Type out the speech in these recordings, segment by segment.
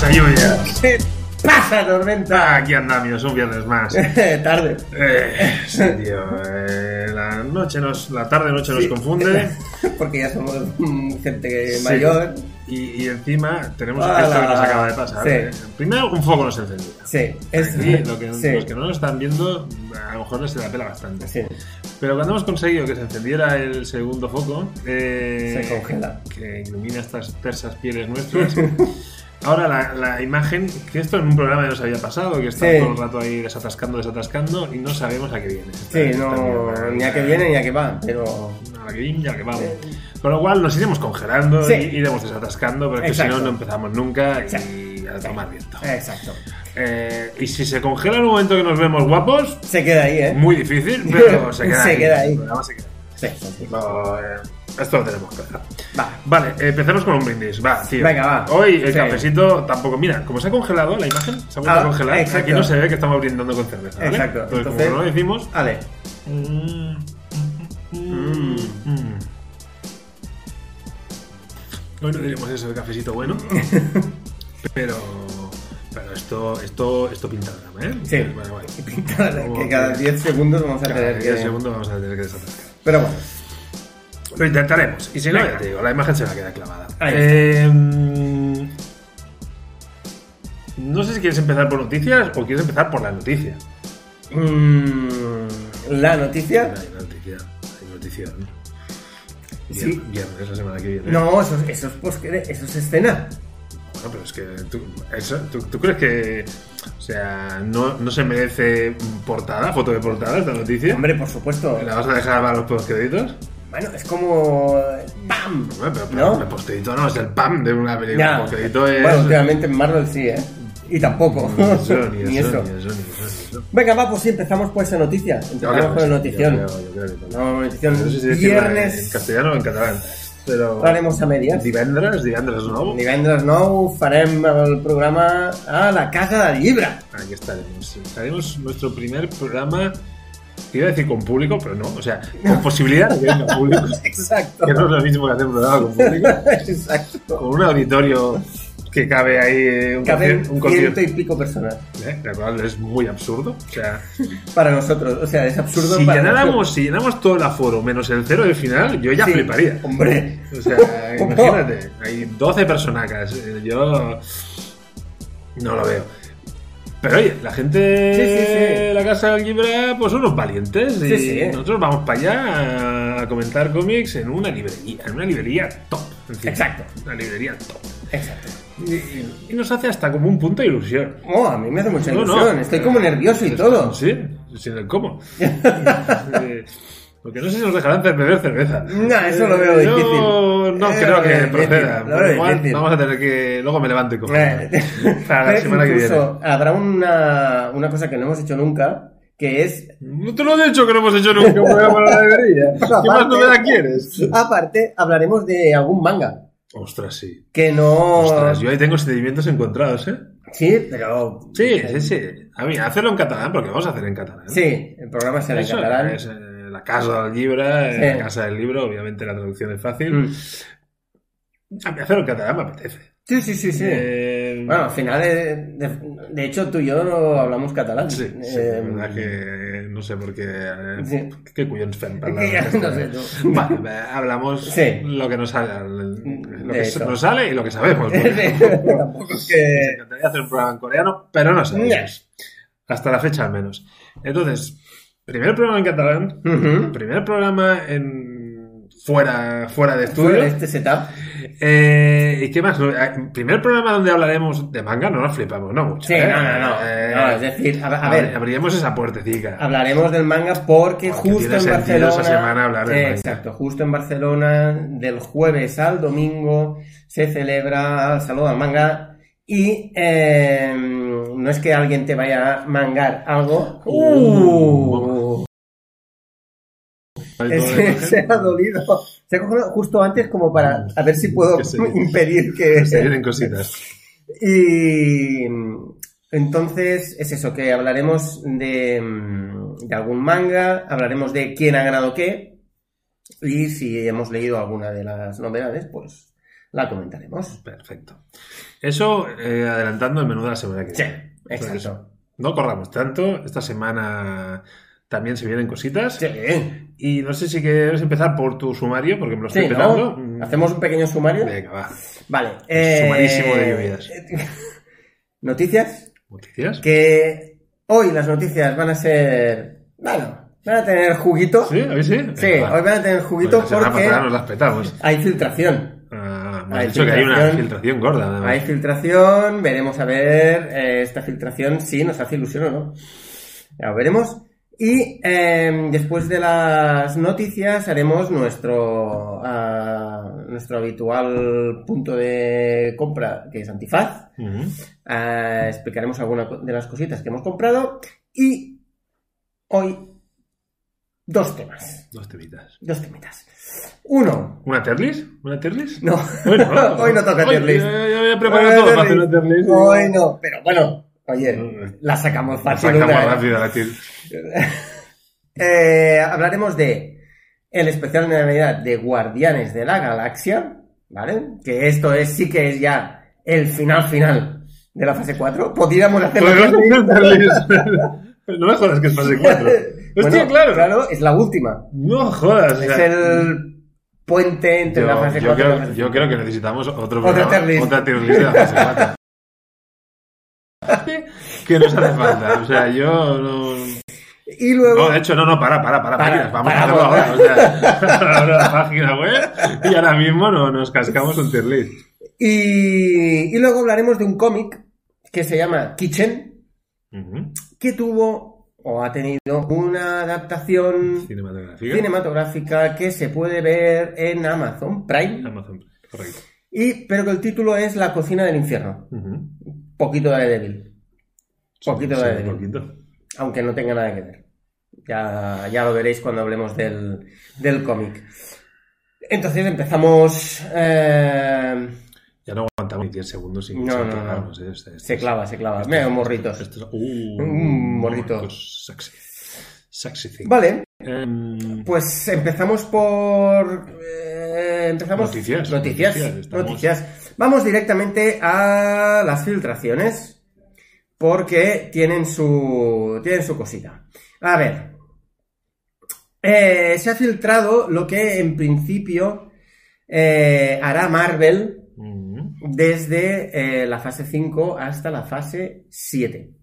pasa, lluvia? ¿Qué pasa, tormenta? Ah, aquí andamos, un viernes más. Tarde. Eh, sí, tío. eh, la noche nos, la tarde noche nos Sí. confunde. Porque ya somos mm, gente Sí. mayor. Y, y encima tenemos Ala. esto que nos acaba de pasar. Sí. eh. Primero, un foco nos encendía. Sí, es Aquí, lo que, sí. los que no lo están viendo, a lo mejor les se la pela bastante. Sí. Pero cuando hemos conseguido que se encendiera el segundo foco, eh, Se congela. que ilumina estas tersas pieles nuestras. Ahora la, la imagen, que esto en un programa ya nos había pasado, que está Sí. todo el rato ahí desatascando, desatascando y no sabemos a qué viene. Sí, no, ni a que viene ni a que va, pero... A la que viene y a la que vamos. Con lo cual nos iremos congelando Sí. y iremos desatascando, pero es que si no, no empezamos nunca y Sí. a tomar viento. Exacto. Eh, y si se congela en un momento que nos vemos guapos, Se queda ahí, ¿eh? muy difícil, pero se queda Se ahí. queda ahí. El programa se queda. Sí, sí, sí. No, eh, esto lo tenemos claro. Va. Vale, empecemos con un brindis. Va, tío. Venga, va. Hoy el Sí. cafecito tampoco. Mira, como se ha congelado la imagen, se ha vuelto Ah, a congelar. exacto. Aquí no se ve que estamos brindando con cerveza. ¿vale? Exacto. Entonces, Entonces- como no lo decimos. Vale. Mm, mm. Hoy no diremos eso de cafecito bueno. pero. Pero esto, esto, esto pinta drama, ¿eh? Sí. Bueno, bueno. Pinta que cada 10 segundos vamos a Cada tener 10 que... segundos vamos a tener que desatascar. Pero bueno. Lo intentaremos. Y si no, Venga. ya te digo, la imagen se va a quedar clavada. Ahí. Eh, no sé si quieres empezar por noticias o quieres empezar por la noticia. Mm, la noticia... Hay noticia. Hay noticia. ¿no? Sí. Vier- Viernes, la semana que viene. No, eso, es- eso, es, post- eso es escena. Bueno, pero es que tú, eso, ¿tú, tú crees que. O sea, no, no se merece portada, foto de portada esta noticia? Hombre, por supuesto. ¿La vas a dejar para los postcréditos? Bueno, es como... ¡Pam! Bueno, pero, pero ¿No? el postcrédito no es el PAM de una película. El postcrédito es. Bueno, últimamente en Marvel sí, ¿eh? Y tampoco. Ni eso, ni Ni eso, eso. ni eso, ni eso, ni eso. Venga, va, pues sí, empezamos por esa noticia. Empezamos con el notición. No, notición. No sé si decirla en Viernes castellano o en catalán. Pero. hablaremos a medias. Divendres, divendres nou. Divendres nou farem el programa a la Casa del Llibre. Aquí estaremos. Haremos nuestro primer programa. Iba a decir con público, pero no. O sea, con posibilidad de que venga público. Exacto. Que no es lo mismo que hacer un programa con público. Exacto. Con un auditorio que cabe ahí eh, un concierto. Un ciento concierto y pico personas. eh, lo cual es muy absurdo. O sea, Para nosotros. O sea, es absurdo si para llenáramos, si llenáramos todo el aforo menos el cero del final, yo ya Sí, fliparía. Hombre. O sea, imagínate, hay 12 personacas. eh, Yo no lo veo. Pero oye, la gente Sí, sí, sí. de la Casa del Libre, pues son unos valientes. Y nosotros vamos para allá a comentar cómics en una librería, en una librería top. Exacto. Una librería top. Exacto. Y, nos hace hasta como un punto de ilusión. Oh, a mí me hace mucha ilusión. no. Estoy como nervioso y todo. Sí, sin el cómo. Eh, Porque no sé si nos dejarán beber cerveza. No, eso lo veo Eh, Yo no Eh, creo que difícil, proceda. igual difícil. vamos a tener que. Luego me levanto y cojo. Eh, Para la semana que viene. habrá una, una cosa que no hemos hecho nunca, que es, No te lo he dicho que no hemos hecho nunca un programa en la librería. ¿Qué más Aparte- novedad quieres? aparte, hablaremos de algún manga. Ostras, sí. Que no... Ostras, yo ahí tengo sentimientos encontrados, ¿eh? Sí, pero... Sí, sí, sí. A mí, hacerlo en catalán, porque vamos a hacer en catalán. Sí, el programa será en catalán. es eh, la casa del libro, eh, Sí. la casa del libro, obviamente la traducción es fácil. Mm. A mí hacerlo en catalán me apetece. Sí, sí, sí, sí. Eh, Bueno, al final, de, de, de hecho, tú y yo no hablamos catalán. sí, sí, Eh, la verdad que no sé por qué. eh, Sí. ¿Qué cuyons fem? no sé tú. Eh, hablamos Sí. lo que nos sale, lo De que eso. nos sale y lo que sabemos. Tampoco es que... encantaría hacer un programa en coreano, pero no sabemos. Hasta la fecha al menos. Entonces, primer programa en catalán, primer programa en fuera, fuera de estudio. Fuera de este setup. Eh, ¿Y qué más? Eh, Primer programa donde hablaremos de manga, no nos flipamos, no mucho. Sí, ¿eh? no, no, no. Eh, No, es decir, a, a ver, Abriremos esa puertecita. hablaremos del manga porque, Porque justo tiene en Barcelona... esa semana hablar del manga. Exacto, justo en Barcelona, del jueves al domingo, se celebra el Salón del Manga y eh, no es que alguien te vaya a mangar algo. ¡Uh! Se, se ha dolido. Se ha cogido justo antes como para a ver si puedo Que se- impedir que... Se vienen cositas. Y entonces es eso, que hablaremos de, de algún manga, hablaremos de quién ha ganado qué, y si hemos leído alguna de las novedades, pues la comentaremos. Perfecto. Eso eh, adelantando el menú de la semana que Sí, viene. Entonces, exacto. no corramos tanto. Esta semana también se vienen cositas. Sí, Y no sé si quieres empezar por tu sumario, porque me lo estoy sí, empezando. ¿no? Hacemos un pequeño sumario. Venga, va. Vale. eh, Sumarísimo de lluvias. Noticias. ¿Noticias? Que hoy las noticias van a ser. Bueno, van a tener juguito. ¿Sí? ¿Hoy sí? Sí, Venga, hoy van a tener juguito Pues porque pasada nos las petamos. hay filtración. Ah, me Hay dicho que hay una filtración. gorda. además. Hay filtración, veremos a ver eh, esta filtración si nos hace ilusión o no. Ya lo veremos. Y eh, después de las noticias haremos nuestro, ah, nuestro habitual punto de compra, que es Antifaz. Ah, explicaremos algunas de las cositas que hemos comprado. Y hoy, dos temas. Dos temitas. Dos temitas. Uno. ¿Una Terlis? ¿Una Terlis? No, Bueno, hoy no toca Terlis. Ya había preparado Hoy no todo para hacer una Terlis. Hoy no, pero bueno, oye, la sacamos fácil. Sacamos una, ¿eh? rápido la Terlis. Eh, hablaremos de el especial de Navidad de Guardianes de la Galaxia, ¿vale? Que esto es sí que es ya el final final de la fase 4. Podríamos hacerlo. Pero no me jodas que es fase 4. Hostia, Bueno, claro. es la última. No jodas. o Es sea, el puente entre yo, la fase yo 4 y la creo, fase yo 5. creo que necesitamos otro Otra programa, tier list. otra tier list de la fase 4. que nos hace falta. O sea, yo no. Y luego. No, de hecho, no, no, para, para, para, Para, páginas. Vamos a hacerlo ahora. O sea, abro la página web y ahora mismo no, nos cascamos un tier list. Y, y luego hablaremos de un cómic que se llama Kitchen, que tuvo o ha tenido una adaptación Cinematográfica. cinematográfica que se puede ver en Amazon Prime, Amazon. Correcto. y, pero que el título es La cocina del infierno. Poquito de débil, poquito Sí, de débil, poquito. aunque no tenga nada que ver. Ya, ya lo veréis cuando hablemos del, del cómic. Entonces empezamos... eh, Ya no aguantamos ni 10 segundos sin No, sin no, no. ¿eh? Este- este se clava, se clava. este Mira, morritos. este es- uh, Mm, morrito. morritos Sexy. Sexy thing. Vale, Em, Pues empezamos por. eh, empezamos. Noticias, Noticias. noticias, estamos- noticias. Vamos directamente a las filtraciones. Porque tienen su. Tienen su cosita. A ver. Eh, se ha filtrado lo que en principio eh, hará Marvel ujú. Desde eh, la fase 5 hasta la fase 7.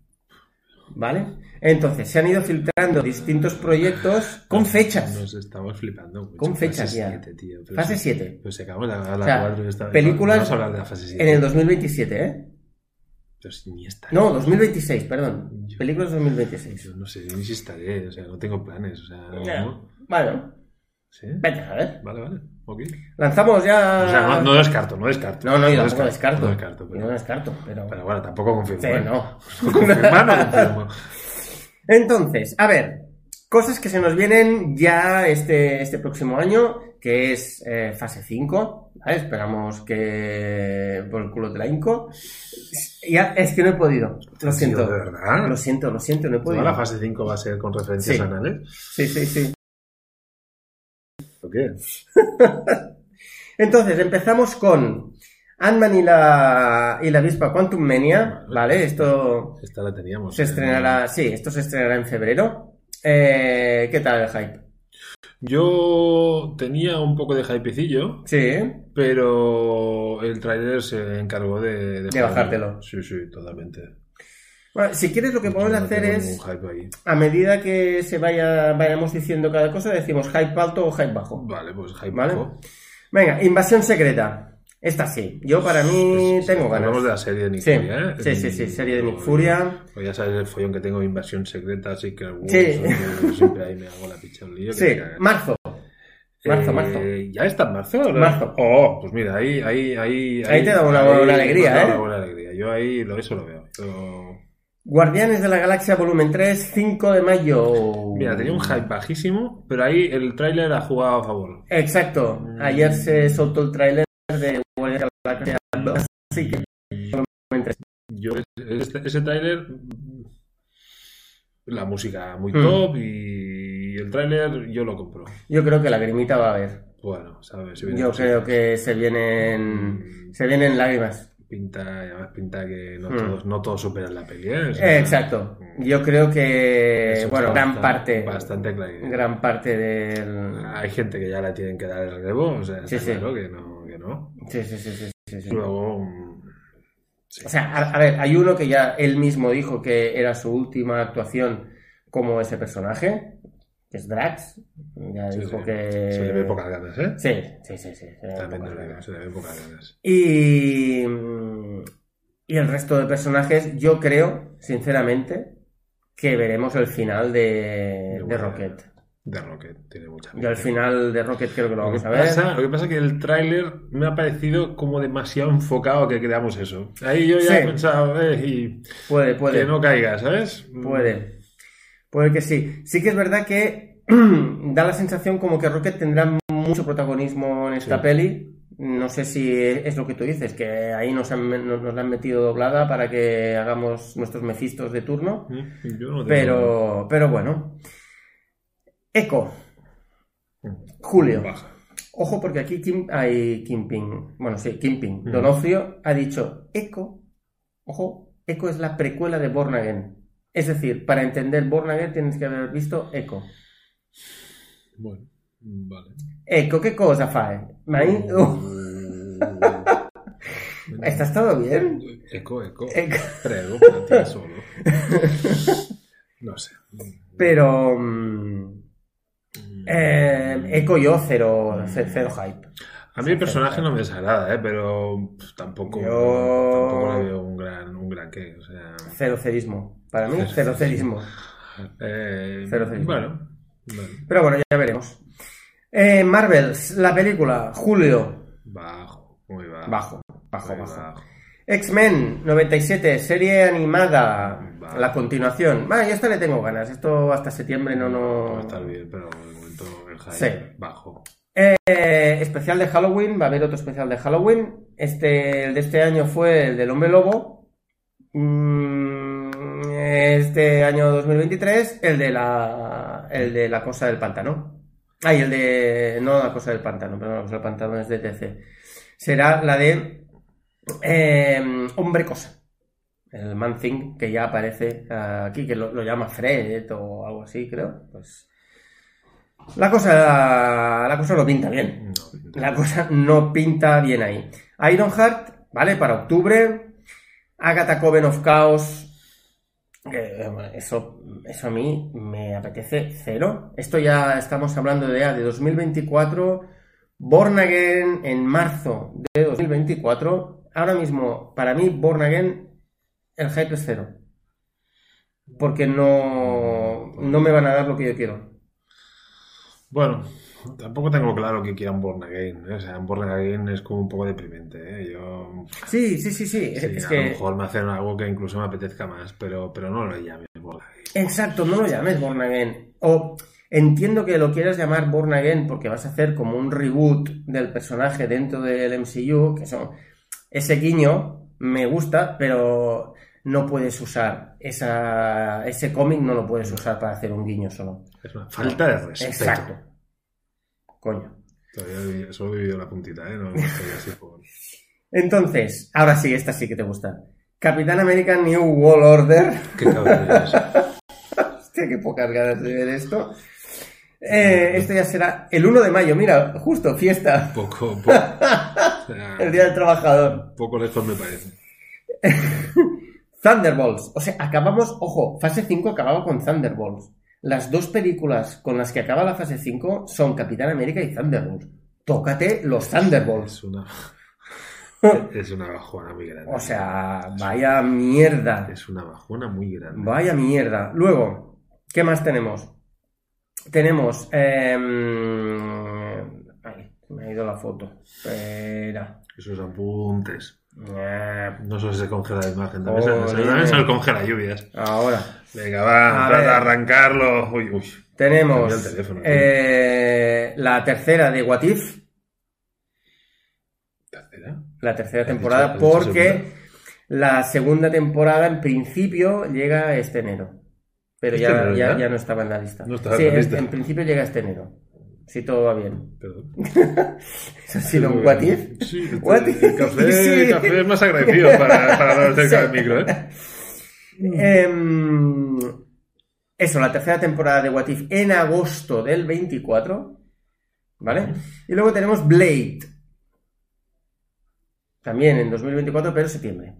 ¿Vale? Entonces, se han ido filtrando distintos proyectos con fechas. Nos estamos flipando. mucho. Con fechas fase ya. siete, tío. Pero Fase sí, 7. Pues acabamos de acabar la O sea, 4 y esta- películas Vamos a hablar de la fase 7. En el 2027, ¿eh? Si ni está. No, 2026, perdón. Yo- Películas 2026. Yo no sé ni si estaré, o sea, no tengo planes, o sea, no. Bueno, ¿Sí? vete a ver. Vale, vale, ok. Lanzamos ya. O sea, no, no descarto, no descarto. no, no, yo tampoco descarto. No descarto, pero, no descarto, pero. pero bueno, tampoco confirmo. Sí, ¿eh? no. Confirmar no confirmo. Entonces, a ver, cosas que se nos vienen ya este, este próximo año, que es eh, fase 5, ¿vale? Esperamos que por el culo te la hinco. Ya, es que no he podido, lo siento. ¿De verdad? Lo siento, lo siento, no he Toda podido. la fase 5 va a ser con referencias Sí. anales. Sí, sí, sí. ¿O qué? Entonces, empezamos con Ant-Man y la, y la avispa Quantum Mania, ¿vale? Esto Esta la teníamos. se estrenará, sí, esto se estrenará en febrero. Eh, ¿Qué tal el hype? Yo tenía un poco de hypecillo, Sí, pero el tráiler se encargó de... De bajártelo. Sí, sí, totalmente. Bueno, si quieres lo que podemos no hacer tengo es, ahí. a medida que se vaya, vayamos diciendo cada cosa, decimos hype alto o hype bajo. Vale, pues hype Vale. bajo. Venga, invasión secreta. Esta sí, yo para mí Pues, tengo Hablamos ganas. de la serie de Nick Sí, Fury, ¿eh? sí, sí, sí, serie de Nick Pues, Furia. Pues ya sabes el follón que tengo de invasión secreta, así que Sí. siempre ahí me hago la picha un lío. Sí, cagas. marzo. marzo, Eh, marzo. ¿Ya está en marzo? ¿no? Marzo. Oh, pues mira, ahí, ahí, ahí. Ahí te da una buena alegría, ¿eh? Una buena alegría. Yo ahí lo, eso lo veo. Yo- Guardianes de la Galaxia Volumen 3, 5 de mayo. Mira, tenía un hype bajísimo, pero ahí el tráiler ha jugado a favor. Exacto. Mm. Ayer se soltó el tráiler de Guardianes de la Galaxia 2, así que Volumen 3. Yo, este- ese tráiler, la música muy Mm. top y el tráiler yo lo compro. Yo creo que la grimita va a haber. Bueno, ¿sabes? Yo creo que se vienen, Mm. se vienen lágrimas. Pinta, además pinta que no, Mm. todos, no todos superan la peli, ¿eh? O sea, Exacto. Yo creo que, bueno, gran bastante- parte, Bastante claro. gran parte del... Hay gente que ya la tienen que dar el relevo, o sea, Sí, sí. claro que no. Que no. Sí, sí, sí, sí, sí, sí. Luego. O sea, a, a ver, hay uno que ya él mismo dijo que era su última actuación como ese personaje, que es Drax. Ya sí, dijo sí. que... Se le ve pocas ganas, ¿eh? Sí, sí, sí, sí. se le ve También pocas ganas. se le ven pocas ganas. Y, y el resto de personajes, yo creo, sinceramente, que veremos el final de, de Rocket. De Rocket, tiene mucha Yo al pinta. final de Rocket creo que lo Lo que, vamos a ver. pasa, lo que pasa es que el tráiler me ha parecido como demasiado enfocado que creamos eso. Ahí yo ya Sí. he pensado, eh, y Puede, puede. que no caiga, ¿sabes? Puede. Puede que sí. Sí que es verdad que da la sensación como que Rocket tendrá mucho protagonismo en esta Sí. peli. No sé si es lo que tú dices, que ahí nos, han, nos, nos la han metido doblada para que hagamos nuestros mefistos de turno. Mm, Yo no tengo- Pero, pero bueno. Eco. Julio. Baja. Ojo porque aquí Kim, hay Kimping. Bueno, sí, Kimping. Ujú. Donofrio ha dicho Eco. Ojo, Eco es la precuela de Born Again. Es decir, para entender Born Again tienes que haber visto Eco. Bueno, vale. Eco, ¿qué cosa fa? Ma in- Uh, ¿Estás todo bien? Eco, eco. Eco. Prego, solo. No sé. Pero... eh, Eco yo cero, ce- cero hype. A mí el personaje no me desagrada, ¿eh? pero pff, tampoco, Yo- tampoco le veo un gran, un gran qué. O sea, Cero cerismo. Para mí, cero cerismo. eh, Cero cerismo. bueno, Pero bueno, ya veremos. Eh, Marvels, la película, Julio. bajo, muy bajo. Bajo, bajo, muy bajo. X-Men 97, serie animada. Vale. La continuación. Bueno, yo esta le tengo ganas. Esto hasta septiembre no, Va a no. estar bien, pero de momento el hype Sí. bajo. Eh, especial de Halloween, va a haber otro especial de Halloween. Este, el de este año fue el del Hombre Lobo. Mm, Este año 2023, el de la, el de la cosa del pantano. Ay, el de, no la cosa del pantano, perdón, la cosa del pantano es de TC. Será la de eh, Hombre Cosa. El Man Thing que ya aparece aquí, que lo, lo llama Fred o algo así, creo. Pues la cosa, la cosa no pinta bien. No, La cosa no pinta bien ahí. Ironheart, ¿vale? Para octubre. Agatha Coven of Chaos. Eh, eso, eso a mí me apetece cero. Esto ya estamos hablando de, de 2024. Born Again en marzo de 2024. Ahora mismo, para mí, Born Again, el hype es cero. Porque no, no me van a dar lo que yo quiero. Bueno, tampoco tengo claro que quieran Born Again. ¿eh? O sea, Born Again es como un poco deprimente. ¿eh? Yo, Sí, sí, sí, sí, es a que... lo mejor me hacen algo que incluso me apetezca más, pero, pero no lo llames Born Again. Exacto, no lo llames Born Again. O entiendo que lo quieras llamar Born Again porque vas a hacer como un reboot del personaje dentro del MCU, que son ese guiño me gusta, pero no puedes usar esa, ese cómic, no lo puedes usar para hacer un guiño solo. Es una falta de respeto. Exacto. Coño. Todavía solo he vivido la puntita, ¿eh? No, así por... Entonces, ahora sí, esta sí que te gusta. Capitán América New World Order. Qué. Hostia, qué pocas ganas de ver esto. Eh, esto ya será el 1 de mayo, mira, justo, fiesta. Poco, poco, El Día del Trabajador. poco lejos me parece. Thunderbolts. O sea, acabamos, ojo, fase 5 acababa con Thunderbolts. Las dos películas con las que acaba la fase 5 son Capitán América y Thunderbolts. Tócate los Thunderbolts. Es una... Es una bajona muy grande. O sea, vaya mierda. Es una bajona muy grande. Vaya mierda. Luego, ¿qué más tenemos? Tenemos... em, Ay, me ha ido la foto. Espera. Esos apuntes. Eh, No solo se congela la imagen, también, se, Joder. se- también se congela lluvias. Ahora. Venga, va, A trata de arrancarlo. Uy, uy. Tenemos el teléfono, eh, la tercera de What If, ¿Tercera? la tercera ¿Has dicho- temporada, dicho porque la segunda temporada en principio llega este enero. Pero ¿Este ya, enero ya, ya? no estaba en la lista. No estaba sí, en la lista. en principio llega este enero. Si todo va bien. Perdón. Eso ha sido un what if. Sí, What el café, Sí. café es más agradecido para, para hablar cerca del micro, ¿eh? Em, eso, la tercera temporada de What If en agosto del 24. ¿Vale? Y luego tenemos Blade. También en 2024, pero septiembre.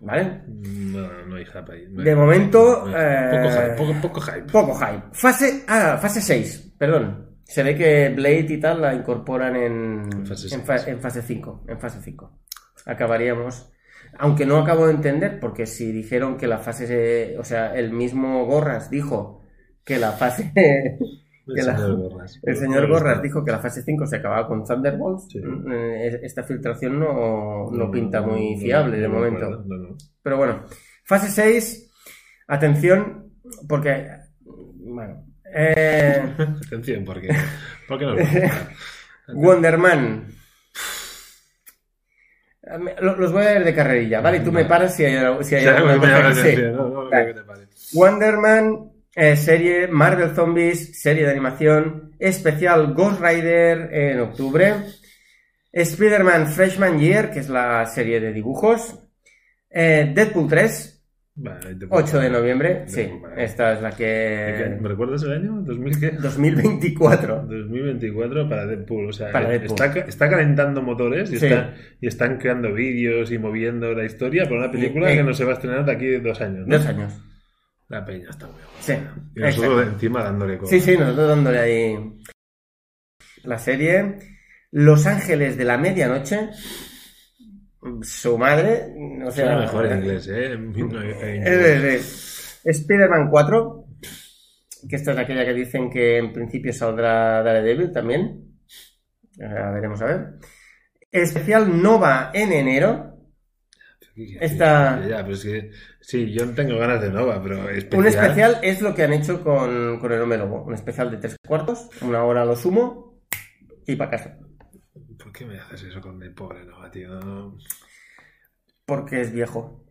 ¿Vale? No, no hay hype ahí. no hay De hype. momento, No hay- Poco eh, hype, poco, poco hype. Poco hype. Fase. Ah, fase 6, perdón. Se ve que Blade y tal la incorporan en, Fase en, fa- en fase 5. En fase 5. Acabaríamos. Aunque no acabo de entender, porque si dijeron que la fase. se- O sea, el mismo Gorras dijo que la fase. El la- señor Gorras. El señor Gorras dijo que la fase 5 se acababa con Thunderbolts. Sí. Eh, Esta filtración no, no pinta muy fiable de no me momento. no, no. Pero bueno, fase 6, atención, porque. Bueno. eh, Atención, porque. parar? Wonderman. Los voy a ver de carrerilla, ¿vale? Y tú me paras si hay, si hay alguna que cosa no, no. Wonderman, eh, serie Marvel Zombies, serie de animación, especial Ghost Rider en octubre, Spider-Man Freshman Year, que es la serie de dibujos, eh, Deadpool 3, Vale, te 8 de noviembre, sí, esta es la que... ¿Me recuerdas el año? ¿2000 qué? 2024. 2024 para Deadpool. O sea, Para Deadpool. Está, ca- está calentando motores y, Sí. está- y están creando vídeos y moviendo la historia para una película Y- que no se va a estrenar de aquí dos años. ¿no? Dos años. La peña está muy buena. Sí, Y nosotros exacto. encima dándole con. Sí, sí, nosotros dándole ahí la serie. Los Ángeles de la Medianoche. Su madre. O sea, Suena mejor en inglés, ¿eh? No, en Es inglés. de Spider-Man 4. Que esta es aquella que dicen que en principio saldrá Daredevil también. Veremos a ver. Especial Nova en enero. Esta- Ya, pero es que. Sí, yo no tengo ganas de Nova, pero especial. Un especial es lo que han hecho con, con el hombre lobo. Un especial de tres cuartos, una hora a lo sumo y para casa. ¿Por qué me haces eso con el pobre Nova, tío? No- Porque es viejo.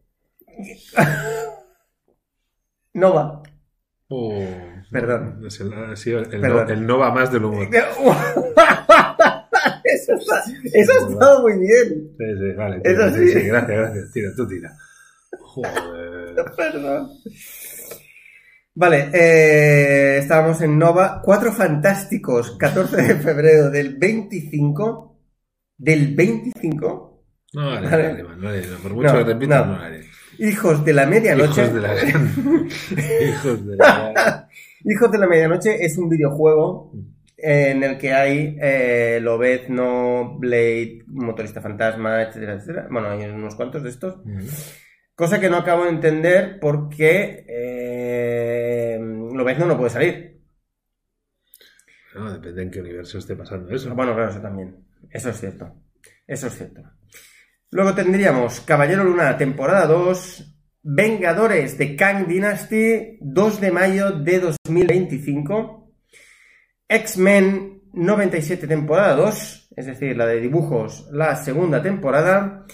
Nova. Oh, Perdón. Es el, ha sido el, Perdón. no- el Nova más del humor. eso, ha estado muy bien. Sí, sí, vale. Eso sí. sí, gracias, gracias. Tira, tú tira. Joder. Perdón. Vale, eh, estábamos en Nova. Cuatro Fantásticos, 14 de febrero del 25. ¿Del 25? No, vale, Vale. vale, vale, por mucho No, que repitas, no. no, haré. Hijos de la Medianoche. Hijos de la Hijos de la Hijos de la Medianoche es un videojuego en el que hay eh, Lobezno, Blade, Motorista Fantasma, etcétera, etcétera. Bueno, hay unos cuantos de estos. Cosa que no acabo de entender porque eh, Lobezno no puede salir. No, depende en qué universo esté pasando eso. Bueno, claro, eso también. Eso es cierto. Eso es cierto. Luego tendríamos Caballero Luna, temporada 2. Vengadores de Kang Dynasty, 2 de mayo de 2025. X-Men 97, temporada 2. Es decir, la de dibujos, la segunda temporada.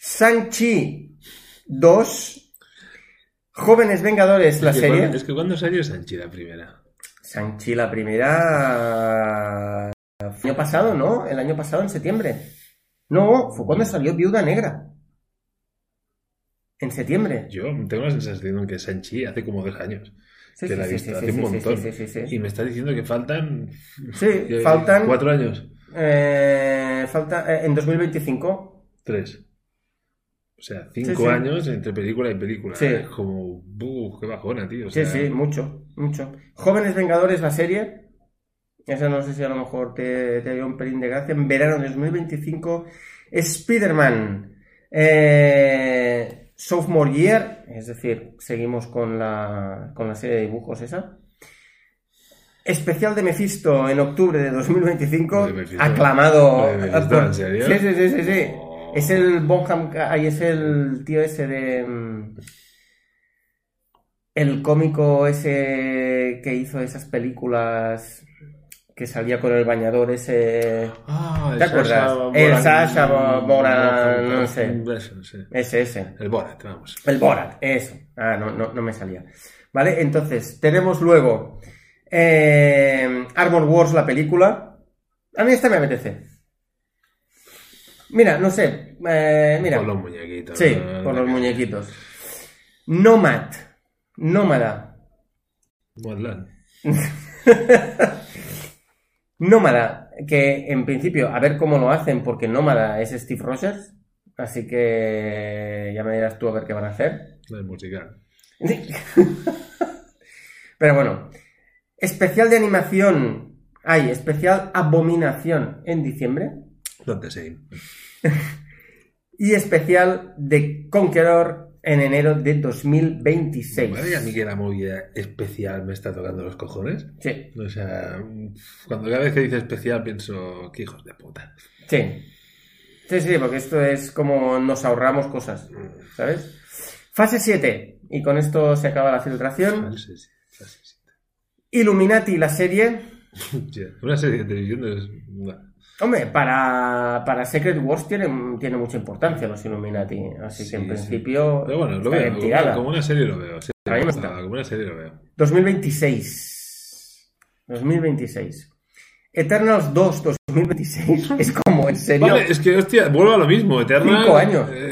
Shang-Chi 2. Jóvenes Vengadores, la es serie. cuando- es que cuando salió Sanchi la primera. Shang-Chi, la primera. Fue el año pasado, ¿no? El año pasado, en septiembre. No, fue cuando salió Viuda Negra. En septiembre. Yo tengo la sensación de que Sanchi hace como dos años. Sí, que sí, la he sí, visto sí, hace sí, un montón. Y me está diciendo que faltan. Sí, eh, faltan. Cuatro años. eh, falta eh, en 2025. Tres. O sea, cinco años entre película y película. Sí. Es como. ¡Buf! ¡Qué bajona, tío! O Sí, sí, mucho, mucho. Jóvenes Vengadores, la serie. Esa no sé si a lo mejor te, te dio un pelín de gracia. En verano de 2025. Spider-Man. Eh, Sophomore Year. Es decir, seguimos con la, con la serie de dibujos esa. Especial de Mephisto en octubre de 2025. ¿De Mephisto? Aclamado. ¿De Mephisto, en serio? Sí, sí, sí, sí. sí. Oh. Es el Bonham. Ahí es el tío ese de. mm, El cómico ese que hizo esas películas que salía con el bañador ese. Ah, el ¿Te acuerdas? Sasha El Sasha Bo- Boran, no sé. Sí. Ese, ese. El Borat, vamos. El Borat, eso. Ah, no, no, no me salía. Vale, entonces, tenemos luego Eh, Armor Wars, la película. A mí esta me apetece. Mira, no sé. eh, mira. Con los muñequitos. Sí, por los muñequitos. Nomad. Nómada. Nómada, que en principio, a ver cómo lo hacen, porque Nómada es Steve Rogers. Así que ya me dirás tú a ver qué van a hacer. No es musical. Pero bueno, especial de animación. Hay especial Abominación en diciembre. ¿Dónde sí? Y especial de Conqueror en enero de 2026. Madre, a mí que la movida especial me está tocando los cojones. Sí, O sea, cuando cada vez que dice especial pienso, qué hijos de puta. sí. Sí, sí, porque esto es como nos ahorramos cosas, ¿sabes? Fase 7. Y con esto se acaba la filtración. False, sí, false, sí. Illuminati, la serie. Una serie de televisión es... Hombre, para, para Secret Wars tiene, tiene mucha importancia los Illuminati. Así Sí, que en sí. principio. Pero bueno, lo veo. Como, como una serie lo veo. sí. A mí me está. Como una serie lo veo. 2026. 2026. Eternals 2 2026. Es como, en serio. Vale, es que, hostia, vuelvo a lo mismo. Eterna. Cinco años. eh,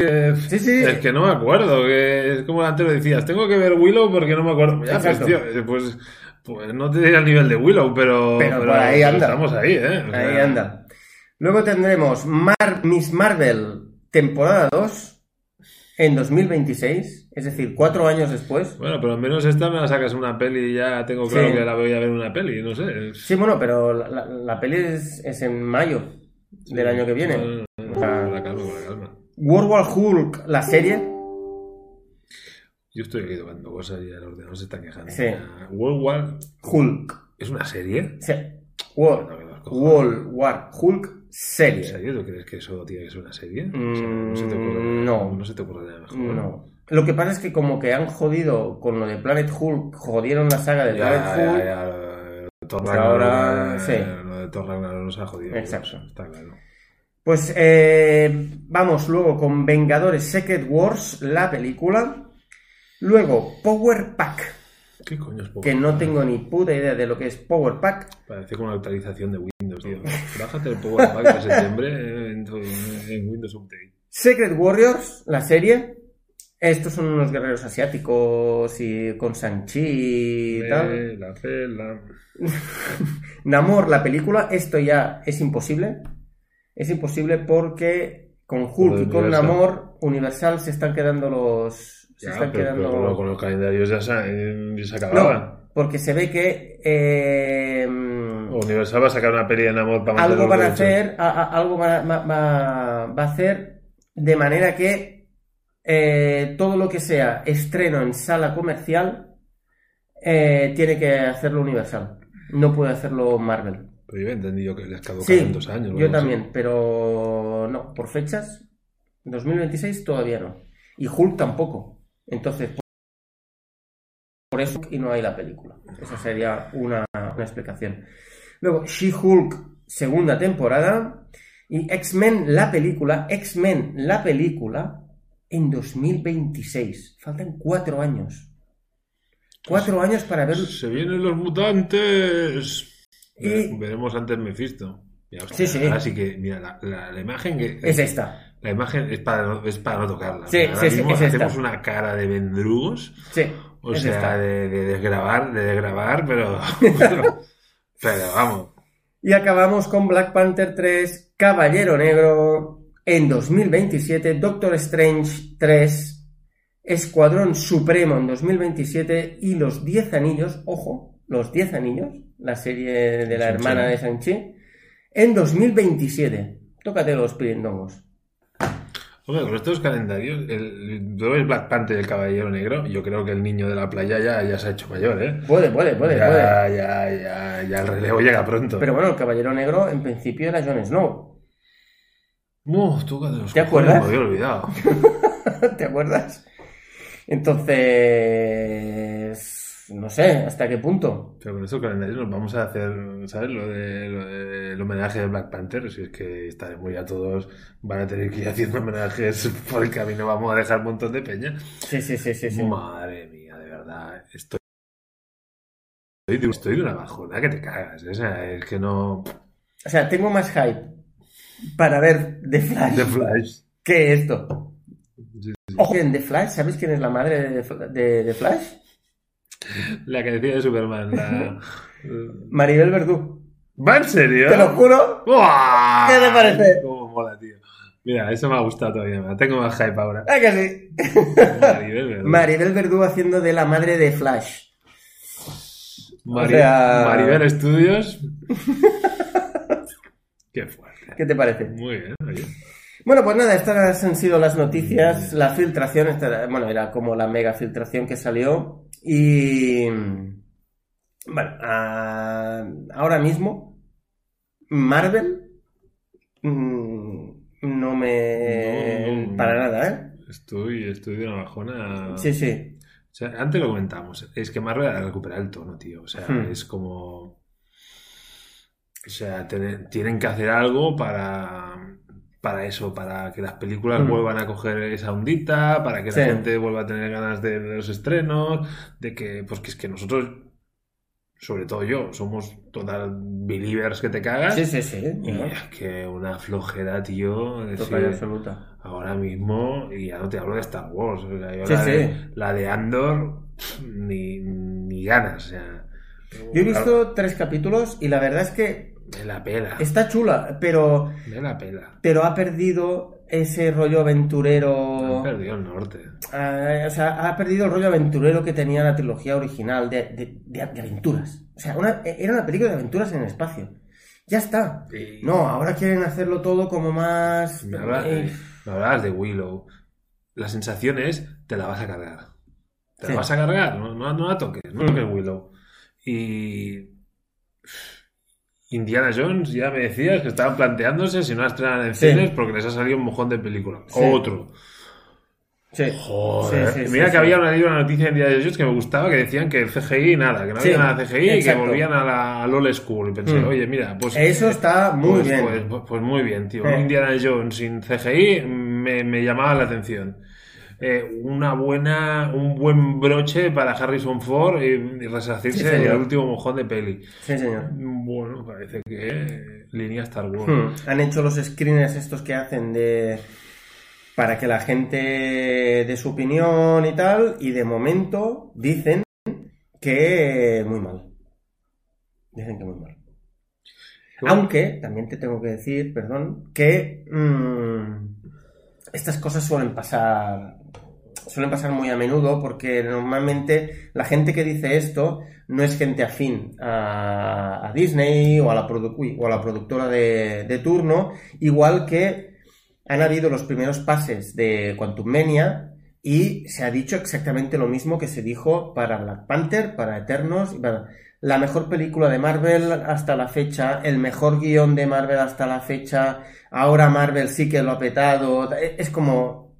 que. Sí, sí. Es que no me acuerdo. Que es como antes lo decías. Tengo que ver Willow porque no me acuerdo. Ya, pues, tío, eh, pues, pues no te diré al nivel de Willow, pero. Pero por ahí anda. Estamos ahí, ¿eh? O Ahí sea, anda. Luego tendremos Mar- Miss Marvel, temporada 2, en 2026. Es decir, cuatro años después. Bueno, pero al menos esta me la sacas una peli y ya tengo claro Sí. que la voy a ver una peli, no sé. Sí, bueno, pero la, la- la peli es, es en mayo del año que viene. O sea, la calma, la calma. World War Hulk, la serie. Yo estoy aquí tocando cosas y el ordenador se está quejando. Sí. Ya, World War Hulk. es una serie. Sí. World, cojones. World War Hulk, ¿En serie. serio? ¿Tú crees que eso tiene que ser una serie? O sea, Mm, no se te ocurre, no. no se te ocurre nada mejor. No. Lo que pasa es que como que han jodido con lo de Planet Hulk, jodieron la saga de Ya, Planet ya, Hulk. ya, de Thor Pues Ragnarok, ahora, eh, sí. Lo de Thor Ragnarok nos ha jodido. Exacto. pues, Está claro. Pues eh, vamos luego con Vengadores Secret Wars, la película. Luego Power Pack, ¿Qué coño es Power que no Pack? tengo ni puta idea de lo que es Power Pack. Parece como una actualización de Windows, tío. Bájate el Power Pack de septiembre en, en Windows Update. Secret Warriors, la serie. Estos son unos guerreros asiáticos y con Sanchi y tal. La la... Namor, la película, esto ya es imposible. Es imposible porque con Hulk y con. Namor, Universal se están quedando los. Se Ya, están pero, quedando. pero con los calendarios ya se, eh, ya se acababan. No, porque se ve que eh, Universal va a sacar una peli de Namor para algo van a hacer, a- a- algo va, va- va- va a hacer de manera que eh, todo lo que sea estreno en sala comercial eh, tiene que hacerlo Universal. No puede hacerlo Marvel. Pero yo he entendido que les caducan Sí, en dos años. yo también, pero no, por fechas, 2026 todavía no. Y Hulk tampoco. Entonces, por- por eso y no hay la película. Esa sería una, una explicación. Luego, She-Hulk, segunda temporada. Y X-Men, la película. X-Men, la película, en 2026. Faltan cuatro años. Cuatro años para ver. Se vienen los mutantes. Y- Veremos antes Mephisto. Hostia, Sí, sí. ahora sí que, mira, la, la- la imagen que. Es esta. La imagen es para, no- es para no tocarla. Sí, ahora sí, sí, es esta. hacemos una cara de vendrugos. Sí. O es sea, esta. de, de desgrabar, de desgrabar, pero. pero, pero vamos. Y acabamos con Black Panther 3, Caballero Negro, en 2027, Doctor Strange 3, Escuadrón Supremo en 2027 y Los Diez Anillos, ojo, Los Diez Anillos, la serie de la hermana de Shang-Chi, en 2027. Tócate los pirindongos. Hombre, con estos calendarios, el, tú ves Black Panther y el Caballero Negro, yo creo que el niño de la playa ya, ya se ha hecho mayor, ¿eh? Puede, puede, puede, ya, puede. ya, ya, ya el relevo llega pronto. Pero bueno, el Caballero Negro en principio era Jon Snow. Uf, tú de los ¿Te cojones, acuerdas? Me había olvidado. ¿Te acuerdas? Entonces, no sé, ¿hasta qué punto? Pero con estos calendarios nos vamos a hacer, ¿sabes? Lo, de, lo de- el homenaje de Black Panther. Si es que estaremos ya todos, van a tener que ir haciendo homenajes por el camino, vamos a dejar un montón de peña. Sí, sí, sí, sí, sí. Madre mía, de verdad, estoy Estoy de, estoy de una bajona que te cagas. O sea, es que no. O sea, tengo más hype para ver The Flash The Flash. que esto. Sí, sí. Ojo, en The Flash, ¿sabes quién es la madre de, de Flash? La que decía de Superman. La... Maribel Verdú. ¿Va en serio? Te lo juro. ¡Buah! ¿Qué te parece? Cómo mola, tío. Mira, eso me ha gustado todavía más. Tengo más hype ahora. ¿Ah, que sí? Maribel. Maribel Verdú haciendo de la madre de Flash. Mari- o sea- Maribel Studios. Qué fuerte. ¿Qué te parece? Muy bien, oye. Bueno, pues nada, estas han sido las noticias. La filtración, esta- bueno, era como la mega filtración que salió. Y. Bueno, ah, ahora mismo, Marvel. mm, no me. No. para nada, ¿eh? Estoy, estoy de una bajona. Sí, sí. O sea, antes lo comentamos. Es que Marvel ha recuperado el tono, tío. O sea, Hmm. es como. O sea, tienen, tienen que hacer algo para. Para eso, para que las películas Hmm. vuelvan a coger esa ondita, para que Sí. la gente vuelva a tener ganas de, de los estrenos, de que, pues que es que nosotros, sobre todo yo, somos total believers que te cagas. Sí, sí, sí. Y ¿no? es que una flojera, tío. Total absoluta. ahora mismo, y ya no te hablo de Star Wars, o sea, yo Sí, la, sí. De, la de Andor, ni, ni ganas, o sea. Yo he visto tres capítulos y la verdad es que Me la pela, está chula, pero, me la pela. pero ha perdido ese rollo aventurero. Han perdido el norte. Ah, o sea, ha perdido el rollo aventurero que tenía la trilogía original de, de- de- de aventuras. O sea, una- era una película de aventuras en el espacio. Ya está. No, ahora quieren hacerlo todo como más... me, eh, me hablabas de Willow. La sensación es, te la vas a cargar. Te Sí. la vas a cargar, no, no, no la toques, no Mm. toques Willow. Y. Indiana Jones, ya me decías que estaban planteándose si no la estrenan en Sí. cines porque les ha salido un mojón de película. Sí. Otro. sí. Joder. Sí, sí, Mira sí, que había una, una noticia en Indiana Jones que me gustaba que decían que el CGI nada, que no había nada de CGI y que volvían a la al old school. Y pensé, Mm. oye, mira, pues. Eso está muy pues, bien. Pues, pues- pues muy bien, tío. Eh. Un Indiana Jones sin CGI me, me llamaba la atención. Eh, una buena, un buen broche para Harrison Ford y, y resarcirse Sí, del último mojón de peli. Sí, señor. Bueno, parece que línea Star Wars. Hmm. Han hecho los screeners estos que hacen de para que la gente dé su opinión y tal, y de momento dicen que muy mal. Dicen que muy mal. Aunque también te tengo que decir, perdón, que mm, estas cosas suelen pasar suelen pasar muy a menudo porque normalmente la gente que dice esto no es gente afín a, Disney o a la, o a la productora de, de turno, igual que han habido los primeros pases de Quantum Mania y se ha dicho exactamente lo mismo que se dijo para Black Panther, para Eternos, la mejor película de Marvel hasta la fecha, el mejor guion de Marvel hasta la fecha, ahora Marvel sí que lo ha petado, es como,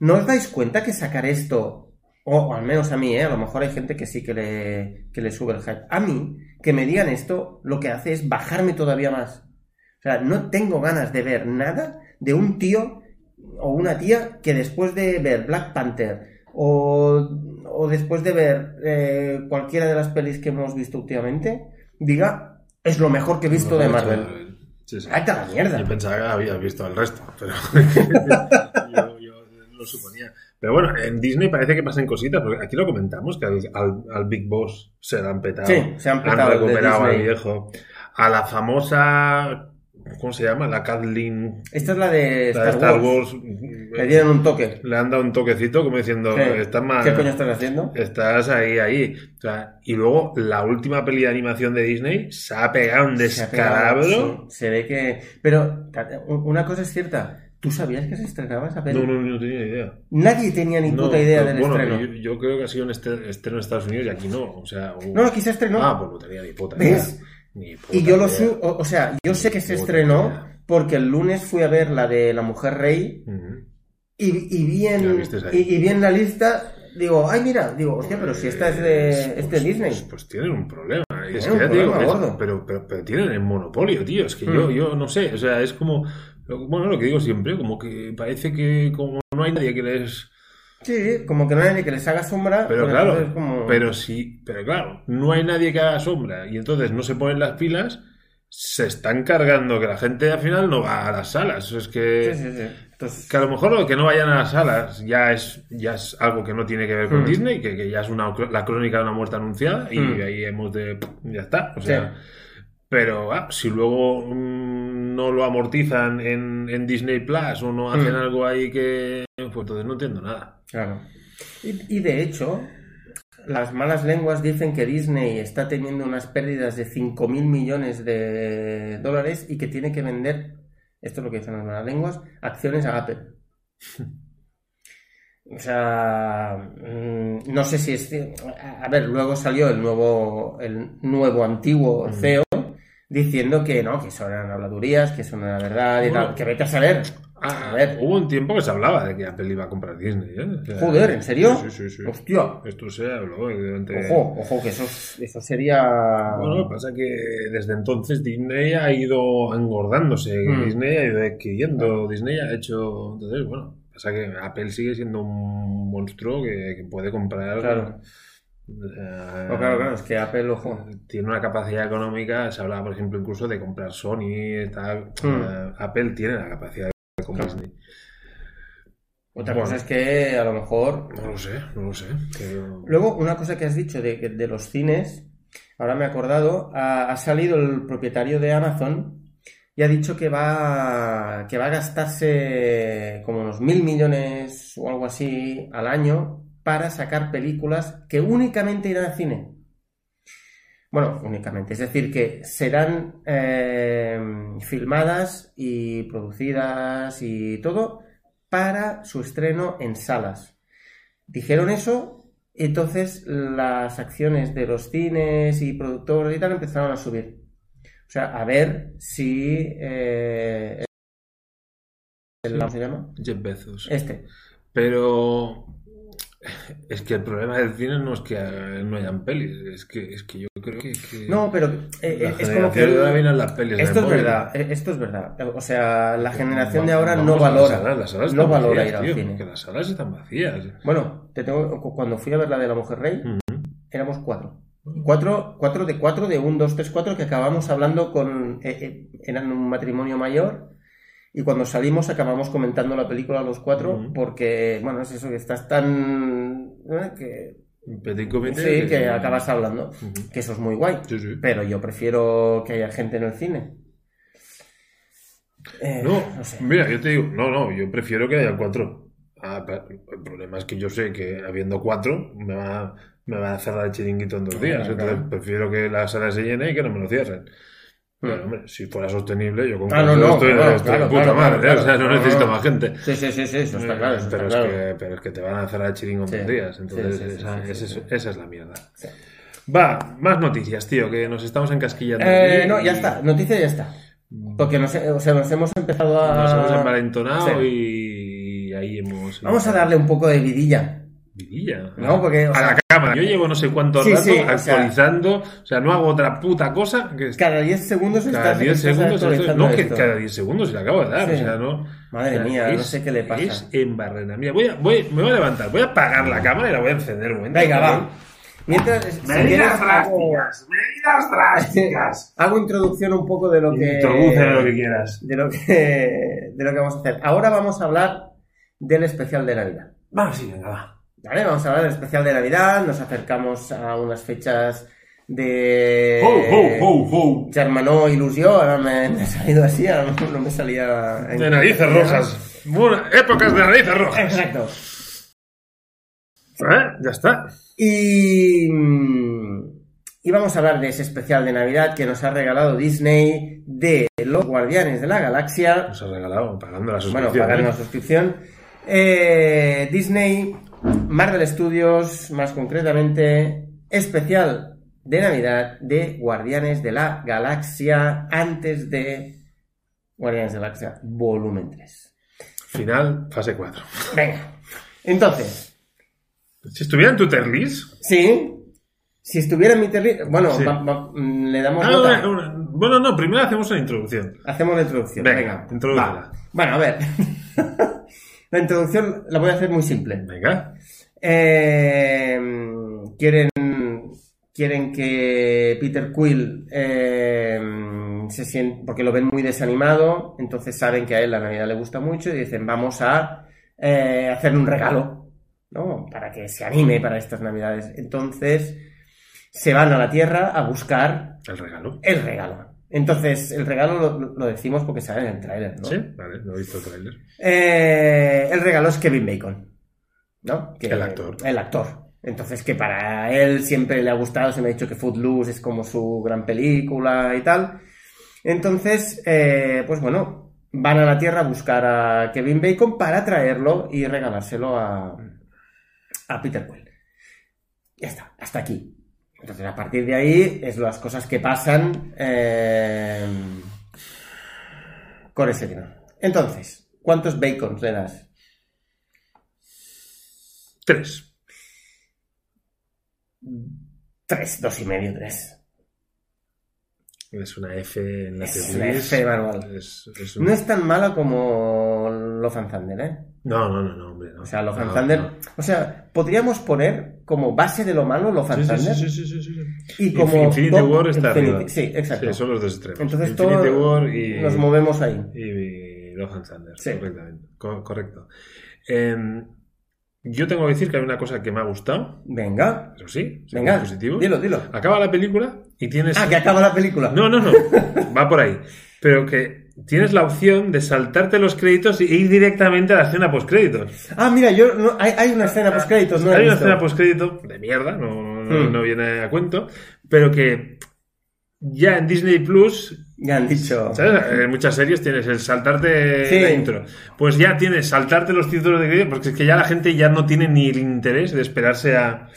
¿no os dais cuenta que sacar esto, o, o al menos a mí, ¿eh? a lo mejor hay gente que sí que le, que le sube el hype, a mí, que me digan esto, lo que hace es bajarme todavía más. O sea, no tengo ganas de ver nada de un tío o una tía que después de ver Black Panther o, o después de ver eh, cualquiera de las pelis que hemos visto últimamente, diga, es lo mejor que he visto de Marvel. Sí, sí. ¡Vete a la mierda! Yo pensaba que habías visto el resto, pero yo, yo lo suponía. Pero bueno, en Disney parece que pasan cositas, porque aquí lo comentamos, que al, al- al Big Boss se le han petado. Sí, se han petado recuperado al viejo. A la famosa, ¿cómo se llama? La Kathleen, Esta es la de la de Star, Wars. Wars. Le dieron un toque. Le han dado un toquecito como diciendo, Sí. estás más... ¿Qué coño estás haciendo? Estás ahí, ahí. O sea, y luego la última peli de animación de Disney se ha pegado un Se ha pegado, descalabro. sí, se ve que... Pero una cosa es cierta. ¿Tú sabías que se estrenaba esa peli? No, no, no tenía idea. Nadie tenía ni No, puta idea del bueno, estreno. Yo, yo creo que ha sido un estreno en Estados Unidos y aquí no. O sea, o- No, aquí se estrenó. Ah, pues no tenía ni puta ¿Ves? idea. Puta Y yo lo idea. su o, o sea, yo sé que se estrenó idea. porque el lunes fui a ver la de la mujer rey y, y vi en, y, y vi en la lista, digo, ay mira, digo, hostia, pero si esta es de, es de Pues- Disney. Pues, pues tienen un problema. Es Tienen que un ya digo, problema es- gordo. pero, pero, pero tienen el monopolio, tío. Es que Mm. yo, yo no sé. O sea, es como. Bueno, lo que digo siempre, como que parece que como no hay nadie que les Sí, como que no hay nadie que les haga sombra. Pero claro, como- pero sí, pero claro, no hay nadie que haga sombra y entonces no se ponen las pilas, se están cargando que la gente al final no va a las salas. Es que, Sí, sí, sí. Entonces, que a lo mejor lo que no vayan a las salas ya es, ya es algo que no tiene que ver con Mm. Disney, que, que ya es una, la crónica de una muerte anunciada y Mm. ahí hemos de... ya está. O sea, Pero ah, si luego mm, no lo amortizan en, en Disney Plus o no hacen Mm. algo ahí que... Pues entonces no entiendo nada. Claro. Y, y de hecho, las malas lenguas dicen que Disney está teniendo unas pérdidas de 5 mil millones de dólares y que tiene que vender, esto es lo que dicen las malas lenguas, acciones a Apple. O sea, mm, no sé si es. A ver, luego salió el nuevo, el nuevo antiguo CEO diciendo que no, que eso eran habladurías, que eso no era verdad y Bueno. tal. Que vete a saber. Ah, A ver. hubo un tiempo que se hablaba de que Apple iba a comprar Disney. ¿eh? O sea, Joder, ¿en serio? Sí, sí, sí. Hostia. Esto se habló, evidentemente. Ojo, ojo, que eso, es- eso sería. Bueno, lo que pasa es que desde entonces Disney ha ido engordándose, Mm. Disney ha ido adquiriendo, Disney ha hecho... Entonces, bueno, pasa que Apple sigue siendo un monstruo que, que puede comprar... Claro. O sea, No, claro, claro, es que Apple, ojo. Tiene una capacidad económica, se hablaba, por ejemplo, incluso de comprar Sony y tal. Mm. Eh, Apple tiene la capacidad de comprar Claro. Disney. Otra Bueno. cosa es que a lo mejor. No lo sé, no lo sé. pero- Luego, una cosa que has dicho de los cines, ahora me he acordado, ha, ha salido el propietario de Amazon y ha dicho que va, que va a gastarse como unos mil millones o algo así al año para sacar películas que únicamente irán al cine. Bueno, únicamente, es decir, que serán eh, filmadas y producidas y todo para su estreno en salas. Dijeron eso, entonces las acciones de los cines y productores y tal empezaron a subir. O sea, a ver si... eh, el- ¿Cómo se llama? Jeff Bezos. Este. Pero es que el problema del cine no es que no hayan pelis, es que, es que yo creo que, que No, pero eh, eh, es como que... las pelis Esto es verdad, eh, esto es verdad. O sea, la generación de ahora no valora, salas, las salas no están valora vacías, ir al tío, cine. Las salas están vacías. Bueno, te tengo, cu- cuando fui a ver la de la Mujer Rey, Ujú. éramos cuatro. Cuatro, cuatro de cuatro, de un, dos, tres, cuatro, que acabamos hablando con... eh, eh, eran un matrimonio mayor y cuando salimos acabamos comentando la película los cuatro porque, bueno, es eso, que estás tan... eh, que, Petit comité. sí, que acabas hablando. Que eso es muy guay. Sí, sí. Pero yo prefiero que haya gente en el cine. Eh, No, no sé. mira, yo te digo, no, no, yo prefiero que haya cuatro. Ah, el problema es que yo sé que habiendo cuatro me va, me va a cerrar el chiringuito en dos días. Entonces claro. prefiero que la sala se llene y que no me lo cierren. Pero, hombre, si fuera sostenible, yo con Ah, no, no, estoy, claro, estoy claro, puta claro, madre, o sea, no necesito más gente. Sí, sí, sí, sí, eso está claro. Eso pero, está es que, pero es que te van a cerrar el chiringo en Sí. dos días. Entonces, Sí, esa, esa- esa es la mierda. Va, más noticias, tío, que nos estamos encasquillando. Eh, no, ya está. Noticia ya está. Porque nos, o sea, nos hemos empezado a... Nos hemos envalentonado y ahí hemos. Vamos a darle un poco de vidilla. Vidilla. No, porque, o a sea- la cámara. Yo llevo no sé cuánto Sí, rato sí, o sea- actualizando. O sea, no hago otra puta cosa que Cada 10 segundos cada estás, 10 estás segundos. esto- actualizando no, que esto. cada 10 segundos se le acabo de dar. Sí. O sea, no. Madre o sea, mía, no es- sé qué le pasa. Es en barrena. Mira, voy a, voy, me voy a levantar, voy a apagar la cámara y la voy a encender un momento. Venga, va. Mientras, Medidas drásticas, medidas drásticas. hago introducción un poco de lo que... Introduce lo que quieras. de lo que, de lo que vamos a hacer. Ahora vamos a hablar del especial de Navidad. Va, sí, venga, va. ¿Vale? Vamos a hablar del especial de Navidad, nos acercamos a unas fechas de... Ho, ho, ho, ho. Germanó ilusió, ahora me, me ha salido así, ahora no, no me salía... en- De narices rojas. Bueno, épocas de narices rojas. Exacto. ¿Eh? Ya está. Y, y vamos a hablar de ese especial de Navidad que nos ha regalado Disney de los Guardianes de la Galaxia. Nos ha regalado pagando la Bueno, suscripción. pagando ¿eh? la suscripción. Eh, Disney, Marvel Studios, más concretamente, especial de Navidad de Guardianes de la Galaxia antes de Guardianes de la Galaxia volumen 3. Final, fase 4. Venga, entonces, Si estuviera en tu tier list. sí, si estuviera en mi territorio, bueno, Sí. va- va- mm, le damos Ah, nota. una- una- bueno, no, primero hacemos una introducción. Hacemos la introducción. Venga, Venga, va. Bueno, a ver. La introducción la voy a hacer muy simple. Venga. Eh, quieren, quieren que Peter Quill eh, se siente, porque lo ven muy desanimado, entonces saben que a él la Navidad le gusta mucho y dicen vamos a eh, hacerle un regalo, ¿no? Para que se anime para estas Navidades. Entonces se van a la Tierra a buscar El regalo. el regalo. Entonces, el regalo lo, lo decimos porque sale en el tráiler, ¿no? Sí, vale, no he visto el tráiler. Eh, el regalo es Kevin Bacon, ¿no? Que- El actor. El actor. Entonces, que para él siempre le ha gustado, se me ha dicho que Footloose es como su gran película y tal. Entonces, eh, pues bueno, van a la Tierra a buscar a Kevin Bacon para traerlo y regalárselo a, a Peter Quill. Ya está, hasta aquí. Entonces, a partir de ahí, es las cosas que pasan eh, con ese tema. Entonces, ¿cuántos bacons le das? Tres. Tres, dos y medio, tres. Es una F en la Es que una. F manual. Es, es un- No es tan mala como Love and Thunder, ¿eh? no, no, no, no, hombre. No. O sea, Love and No, Thunder... no. O sea, podríamos poner como base de lo malo Love and Sí, sí, sí, sí, y como... Infinity War está arriba. Sí, exacto. Son los dos extremos. Entonces Infinity War y, nos movemos ahí. y, Thunder, Sí. correctamente. Co- correcto. Em, yo tengo que decir que hay una cosa que me ha gustado, Venga, eso sí, venga, positivo. dilo, dilo. Acaba la película y tienes... Ah, que acaba la película. No, no, no, va por ahí. Pero que tienes la opción de saltarte los créditos e ir directamente a la escena postcréditos. Ah, mira, yo no- hay, hay una escena post créditos, no Hay una escena postcrédito de mierda, no, no, Hmm. no viene a cuento, pero que ya en Disney Plus Ya han dicho. ¿Sabes? En muchas series tienes el saltarte Sí. la intro. Pues ya tienes saltarte los títulos de crédito, porque es que ya la gente ya no tiene ni el interés de esperarse a.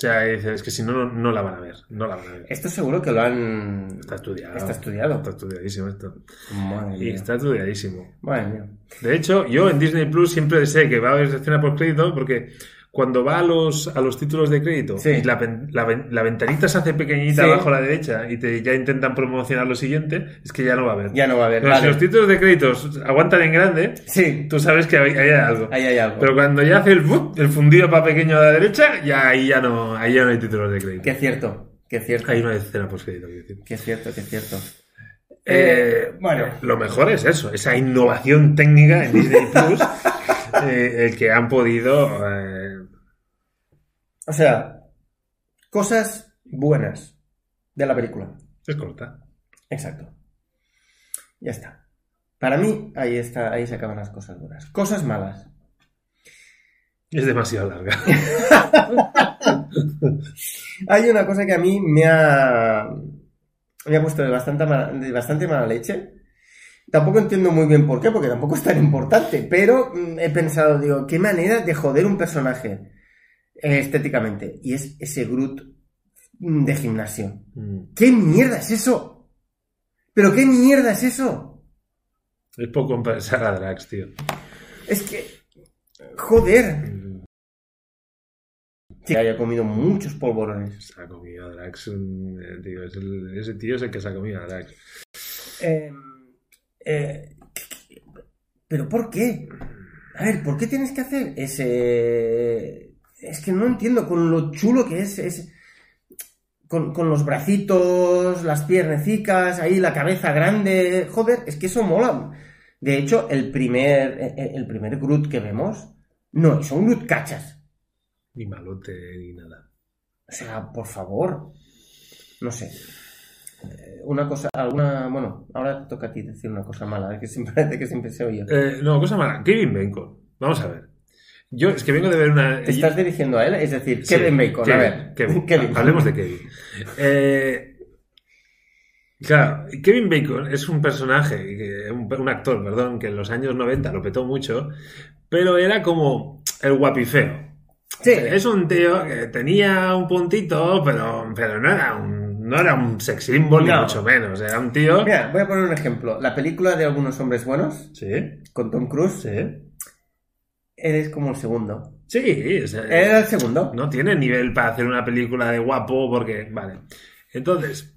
O sea, es que si no, no, no la van a ver. No la van a ver. Esto seguro que lo han. Está estudiado. Está estudiado. Está estudiadísimo esto. Madre Y mía. está estudiadísimo. Madre mía. De hecho, yo en Disney Plus siempre sé que va a haber escena por crédito porque cuando va a los, a los títulos de crédito Sí. y la, la la ventanita se hace pequeñita Sí. abajo a la derecha y te ya intentan promocionar lo siguiente, es que ya no va a haber. Ya no va a haber. Pero si vale. los títulos de créditos aguantan en grande, Sí, tú sabes que hay, hay algo. ahí hay algo. Pero cuando ya hace el, el fundido para pequeño a la derecha, ya ahí ya no, ahí ya no hay títulos de crédito. Que es cierto, que es cierto. Ahí no hay escena post crédito. Que es cierto, que es cierto. Eh, bueno. lo mejor es eso, esa innovación técnica en Disney Plus, eh, el que han podido. eh, O sea, cosas buenas de la película. es corta. Exacto. Ya está. Para mí, ahí está, ahí se acaban las cosas buenas. Cosas malas. Es demasiado larga. Hay una cosa que a mí me ha, me ha puesto de bastante, mala, de bastante mala leche. Tampoco entiendo muy bien por qué, porque tampoco es tan importante, pero mm, he pensado, digo, qué manera de joder un personaje estéticamente. Y es ese Groot de gimnasio. Mm. ¿Qué mierda es eso? ¿Pero qué mierda es eso? Es poco compensar a Drax, tío. Es que... Joder. Mm, Que haya comido muchos polvorones. Se ha comido a Drax. mm, eh, tío, es el- ese tío es el que se ha comido a Drax. Eh, eh, ¿Pero por qué? A ver, ¿por qué tienes que hacer ese...? Es que no entiendo con lo chulo que es... es- Con, con los bracitos, las piernecicas, ahí la cabeza grande... Joder, es que eso mola. De hecho, el primer, eh, el primer Groot que vemos no es un Groot cachas. Ni malote, ni nada. O sea, por favor. No sé. Eh, Una cosa, alguna. Bueno, ahora te toca a ti decir una cosa mala, que siempre que siempre se oye. Eh, no, cosa mala. Kevin Bacon. Vamos a ver. Yo es que vengo de ver una. ¿Te estás dirigiendo a él? Es decir, Sí, Kevin Bacon, a ver. Kevin. Kevin. Hablemos de Kevin. Eh, claro, Kevin Bacon es un personaje, un, actor, perdón, que en los años 90 lo petó mucho, pero era como el guapifeo. Sí. Es un tío que tenía un puntito, pero, pero no era un, no era un sex symbol, ni mucho menos. Era un tío. Mira, voy a poner un ejemplo. La película de Algunos Hombres Buenos, Sí, con Tom Cruise, sí. Eres como el segundo. Sí, Era el segundo. no tiene nivel para hacer una película de guapo porque, vale. Entonces,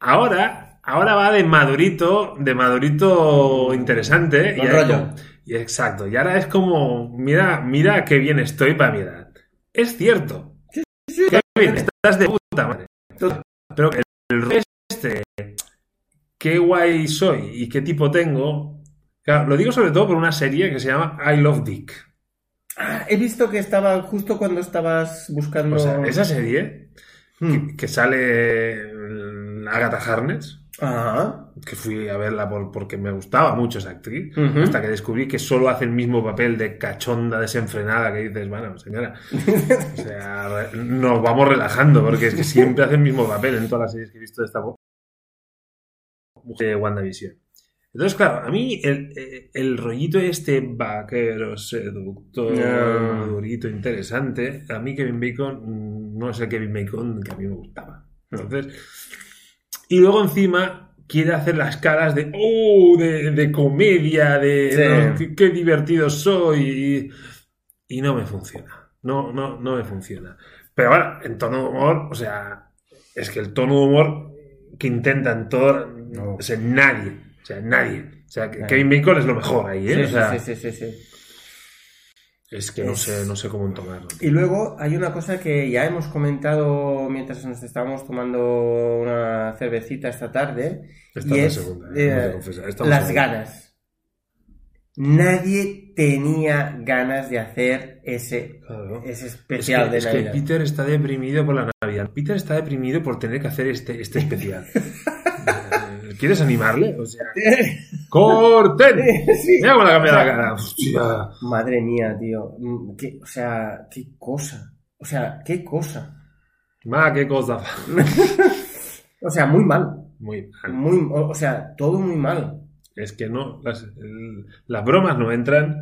ahora, ahora va de madurito, de madurito interesante. Con y, rollo. Y exacto. Y ahora es como, mira, mira qué bien estoy para mi edad. Es cierto. Qué bien, estás de puta madre. Pero el, el este, qué guay soy y qué tipo tengo. Claro, lo digo sobre todo por una serie que se llama I Love Dick. Ah, he visto que estaba justo cuando estabas buscando. O sea, esa serie Hmm. que, que sale Agatha Harness, que fui a verla por- porque me gustaba mucho esa actriz, hasta que descubrí que solo hace el mismo papel de cachonda desenfrenada que dices, bueno, señora, o sea, nos vamos relajando, porque es que siempre hace el mismo papel en todas las series que he visto de esta bo- de WandaVision. Entonces, claro, a mí el, eh, el rollito este vaquero, seductor, Ya. durito, interesante, a mí Kevin Bacon no es el Kevin Bacon que a mí me gustaba. Entonces, y luego encima quiere hacer las caras de, oh, de, de comedia, de, Sí. "No, qué, qué divertido soy, y, y no me funciona. No, no, no me funciona. Pero bueno, en tono de humor, o sea, es que el tono de humor que intentan todo, No. o sea, nadie, sea, nadie. O sea, Nadie. Kevin Bacon es lo mejor ahí, ¿eh? sí, o sea, sí, sí, sí, sí. es que no Es- sé, no sé cómo tomarlo. Y luego hay una cosa que ya hemos comentado mientras nos estábamos tomando una cervecita esta tarde. Esta y es la es segunda, ¿eh? eh, confesar. Esta las ganas. Nadie tenía ganas de hacer ese, Claro. ese Es especial que, de es que Navidad. Peter está deprimido por la Navidad. Peter está deprimido por tener que hacer este, este especial. Eh, ¿Quieres animarle? O sea, ¡corten! Sí. Mira cómo le ha cambiado la cara. Hostia. Madre mía, tío. Mm, qué- o sea, qué cosa. O sea, qué cosa. Ma, qué cosa. O sea, muy mal. Muy mal. Muy, o o sea, todo muy mal. Es que no, las, el- las bromas no entran.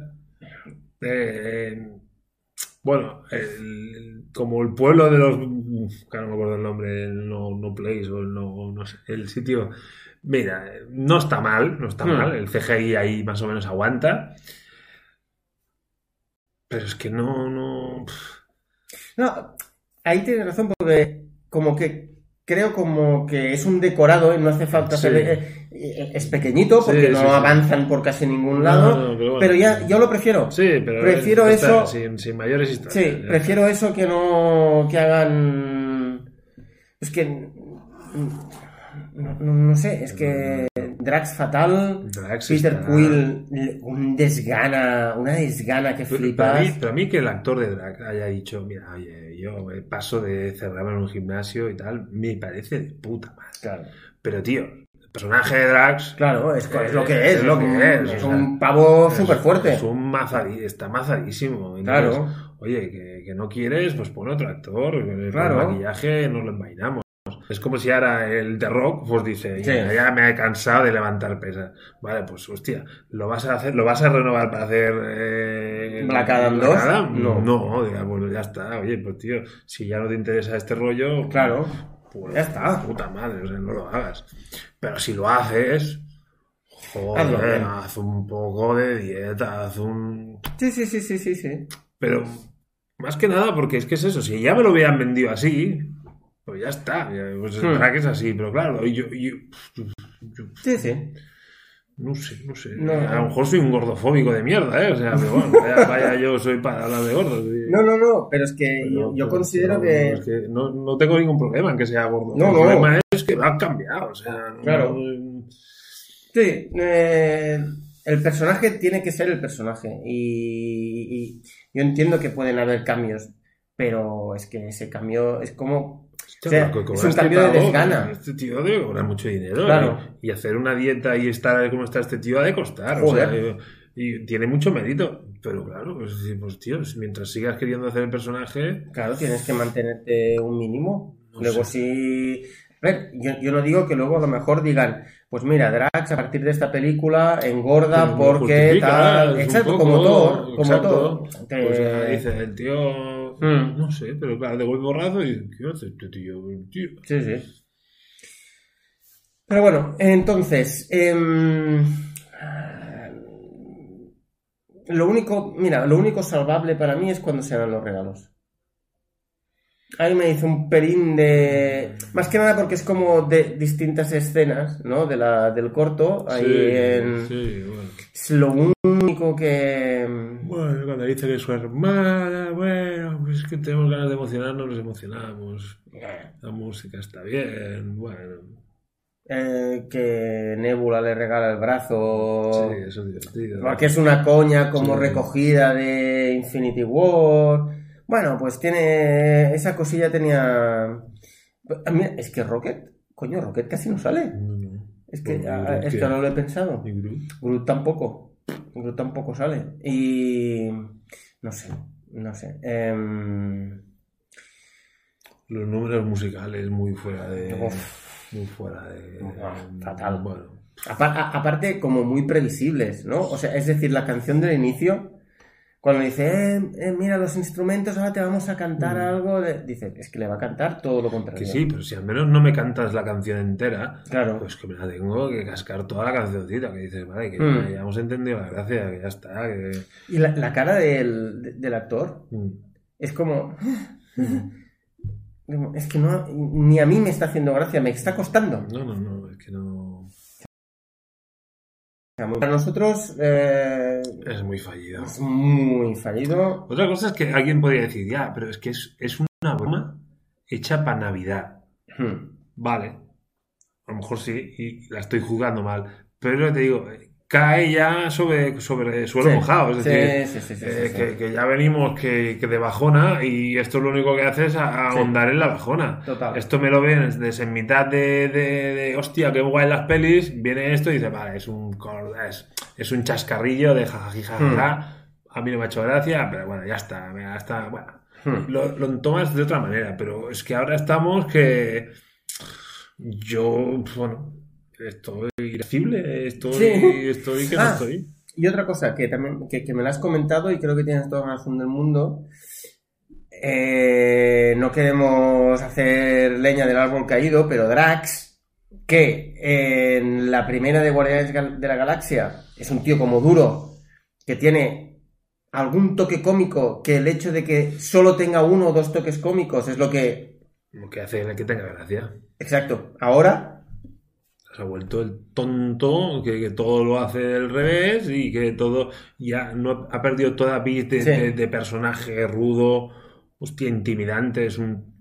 Eh, bueno, el- como el pueblo de los. Que no me acuerdo el nombre, el no, no Place o el no, no sé, el sitio. Mira, no está mal, no está mal. El CGI ahí más o menos aguanta. Pero es que no, no. No, ahí tienes razón porque como que creo como que es un decorado y no hace falta Sí. hacer... eh, eh, es pequeñito porque Sí, no sí, avanzan por casi ningún lado. No, no, pero bueno. pero ya, yo lo prefiero. Sí, pero. Prefiero está eso- Sin, sin mayores historias. Sí, prefiero eso que no que hagan. Es que. mm, no sé, es que. Drax fatal. Drax Peter está- Quill, un desgana, una desgana que flipas. Para mí, para mí que el actor de Drag haya dicho, mira, oye, yo eh, paso de cerrarme en un gimnasio y tal, me parece de puta madre. Claro, Pero tío, el personaje de Drax claro es, es lo que es, Es lo que es. es, un pavo súper fuerte. es un mazadi- está mazadísimo. Entonces, Claro. Oye, que, que no quieres, pues pon otro actor. Con Claro. el maquillaje nos lo envainamos. Es como si ahora el The Rock pues dice, Sí. ya, ya me he cansado de levantar pesas. Vale, pues hostia, ¿lo vas a hacer, lo vas a renovar para hacer eh, Black Adam 2? Adam? No. No, diga, bueno, ya está. Oye, pues tío, si ya no te interesa este rollo, Claro. pues Ya está. Puta madre, o sea, no lo hagas. Pero si lo haces, joder, haz un poco de dieta, haz un... Sí, sí, sí, sí, sí, sí. Pero más que nada porque es que es eso, si ya me lo hubieran vendido así, pues ya está, pues Hmm. será que es así, pero claro, yo, yo, yo- Sí, sí. no sé, no sé, No. a lo mejor soy un gordofóbico de mierda, ¿eh? O sea, pero bueno, vaya, vaya yo soy para hablar de gordos. y- No, no, no, pero es que pero- yo, yo pero- considero pero que... es que no, no tengo ningún problema en que sea gordo. No, el no. problema es que han cambiado, o sea, Claro. Sí, eh, el personaje tiene que ser el personaje y, y yo entiendo que pueden haber cambios, pero es que ese cambio es como... O sea, pero que es un cambio de desgana. Este tío debe cobrar mucho dinero. Claro. Y, y hacer una dieta y estar como está este tío ha de costar. o Joder. sea, y, tiene mucho mérito. Pero claro, pues, pues tío, mientras sigas queriendo hacer el personaje, Claro, tienes que mantenerte un mínimo. No luego sí... A ver, yo, yo no digo que luego a lo mejor digan, pues mira, Drax a partir de esta película engorda porque tal... Exacto, poco- como Thor, como. Thor. Que- Pues dice el tío. Hmm. No sé, pero claro, de golpe borrazo y ¿qué hace este tío? El tío? Sí, sí. Pero bueno, entonces, em, lo único, mira, lo único salvable para mí es cuando se dan los regalos. Ahí me hizo un pelín de... Más que nada porque es como de distintas escenas, ¿no? De la, del corto. Ahí Sí, en... sí, bueno. Es lo único que... Bueno, cuando dice que su hermana, bueno, pues es que tenemos ganas de emocionarnos, nos emocionamos. La música está bien, bueno. eh, que Nebula le regala el brazo. Sí, eso es divertido. Porque es una coña como Sí. recogida de Infinity War. Bueno, pues tiene. Esa cosilla tenía. Mira, es que Rocket. Coño, Rocket casi no sale. No, no. Es que, es ¿qué? que no lo he pensado. ¿Y Groot? Groot tampoco. Groot tampoco sale. Y. No sé. No sé. Em, Los números musicales muy fuera de. Uf. Muy fuera de. Ah, fatal. Bueno. Aparte, como muy previsibles, ¿no? O sea, es decir, la canción del inicio, cuando dice, eh, eh, mira los instrumentos, ahora te vamos a cantar Mm. algo, de... dice, es que le va a cantar todo lo contrario. Que sí, pero si al menos no me cantas la canción entera, Claro. pues que me la tengo que cascar toda la cancioncita. Que dices, vale, que Mm. ya hemos entendido la gracia, que ya está. Que... Y la, la cara del, de- del actor Mm. es como... como, Es que no, ni a mí me está haciendo gracia, me está costando. No, no, no, es que no. Para nosotros eh, Es muy fallido. es muy fallido. Otra cosa es que alguien podría decir, ya, pero es que es, es una broma hecha para Navidad. Hmm. Vale. A lo mejor sí, y la estoy jugando mal. Pero te digo, cae ya sobre, sobre suelo Sí. mojado. Es decir, sí, sí, sí, eh. Que, que ya venimos que, que de bajona y esto lo único que hace es ahondar en la bajona. Total. Esto me lo ven desde en mitad de, de, de, hostia, qué guay las pelis. Viene esto y dice, vale, es un, es, es un chascarrillo de jajaji, jajaja. A mí no me ha hecho gracia, pero bueno, ya está. Ya está bueno, Hmm. lo, lo tomas de otra manera, pero es que ahora estamos que yo, bueno, estoy irascible, estoy, Sí. estoy que no Ah. estoy. Y otra cosa que también que, que me la has comentado y creo que tienes toda la razón del mundo. eh, no queremos hacer leña del árbol caído, pero Drax, que en la primera de Guardianes de la Galaxia es un tío como duro, que tiene algún toque cómico, que el hecho de que solo tenga uno o dos toques cómicos es lo que... Lo que hace que tenga gracia. Exacto, ahora... Se ha vuelto el tonto que, que todo lo hace del revés y que todo ya no ha perdido toda vis de, Sí. de- de personaje rudo, hostia, intimidante. Es un.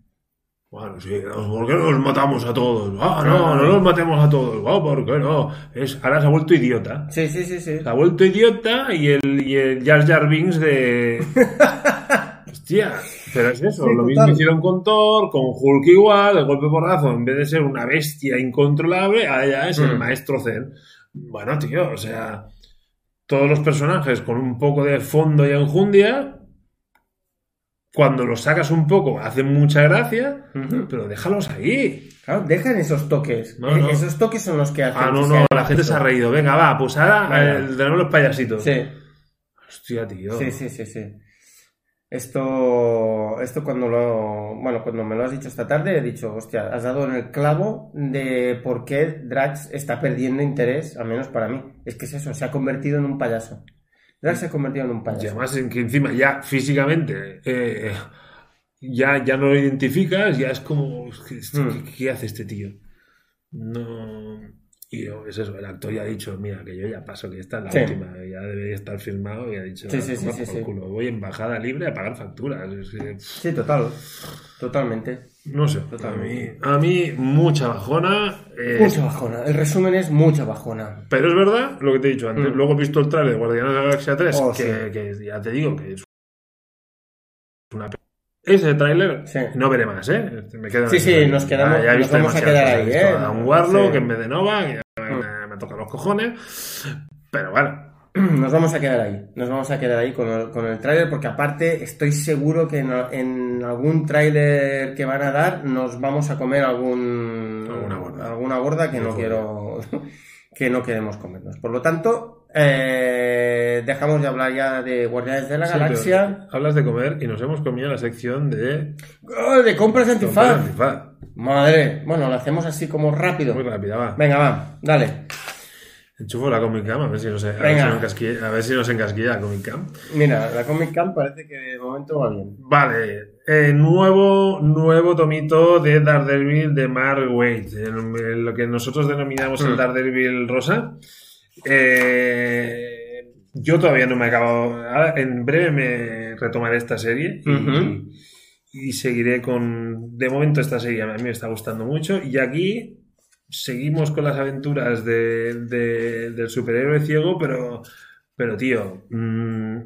Bueno, sí, ¿por qué no los matamos a todos? Ah, no, no los matemos a todos. Ah, ¿por qué no? Es, ahora se ha vuelto idiota. Sí, sí, sí, sí. Se ha vuelto idiota y el, y el Jar Jar Binks de. Hostia, pero es eso. Sí, lo mismo total. hicieron con Thor, con Hulk igual, el golpe porrazo, en vez de ser una bestia incontrolable, ahora ya es el Mm. maestro Zen. Bueno, tío, o sea. Todos los personajes con un poco de fondo y enjundia. Cuando los sacas un poco, hacen mucha gracia, pero déjalos ahí. Claro, dejan esos toques. No, no. Esos toques son los que hacen. Ah, no, que no, la gente se ha reído. Venga, va, pues ahora tenemos los payasitos. Sí. Hostia, tío. Sí, sí, sí, sí. Esto, esto cuando lo, bueno, cuando me lo has dicho esta tarde, he dicho, hostia, has dado en el clavo de por qué Drax está perdiendo interés, al menos para mí. Es que es eso, se ha convertido en un payaso. Drax se ha convertido en un Y payaso. además en que encima ya físicamente eh, ya, ya no lo identificas, ya es como, ¿qué, Hmm. qué- qué hace este tío? No... Y es eso, el actor ya ha dicho, mira, que yo ya paso, que esta es la Sí. última, ya debería estar firmado y ha dicho, Sí, "Ah, sí, sí, toma sí, por sí. culo, voy en bajada libre a pagar facturas. Sí, total. Totalmente. no sé, a mí, Totalmente. a mí mucha bajona. eh, Mucha bajona. El resumen es mucha bajona. Pero es verdad lo que te he dicho antes. Mm. Luego he visto el trailer de Guardianes de la Galaxia 3, Oh, que, ya te digo que es una... Ese tráiler Sí. no veré más, ¿eh? Me quedo Sí, sí, nos quedamos- ya he nos vamos a quedar ahí, ¿eh? a un Warlock Sí. en vez de Nova, que me, toca los cojones. Pero bueno, Nos vamos a quedar ahí. Nos vamos a quedar ahí con el, con el tráiler porque aparte estoy seguro que en, en algún tráiler que van a dar nos vamos a comer algún Alguna gorda. alguna gorda que no quiero que no queremos comernos. Por lo tanto, eh, dejamos de hablar ya de Guardianes de la sí, Galaxia. hablas de comer y nos hemos comido la sección de... ¡Oh, de compras antifaz. Antifaz. Madre, bueno, lo hacemos así como rápido. Muy rápida, va. Venga, va, dale. Enchufo la Comic Cam a ver si nos, a ver Venga. si nos encasquilla, a ver si nos encasquilla la Comic Cam. Mira, la Comic Con parece que de momento va bien. Vale, eh, nuevo, nuevo tomito de Daredevil de Mark Waid, lo que nosotros denominamos el Mm. Daredevil rosa. Eh, Yo todavía no me he acabado. ahora, en breve me retomaré esta serie y seguiré con. De momento, esta serie a mí me está gustando mucho. Y aquí seguimos con las aventuras de- de- del superhéroe ciego, pero, pero tío, mm,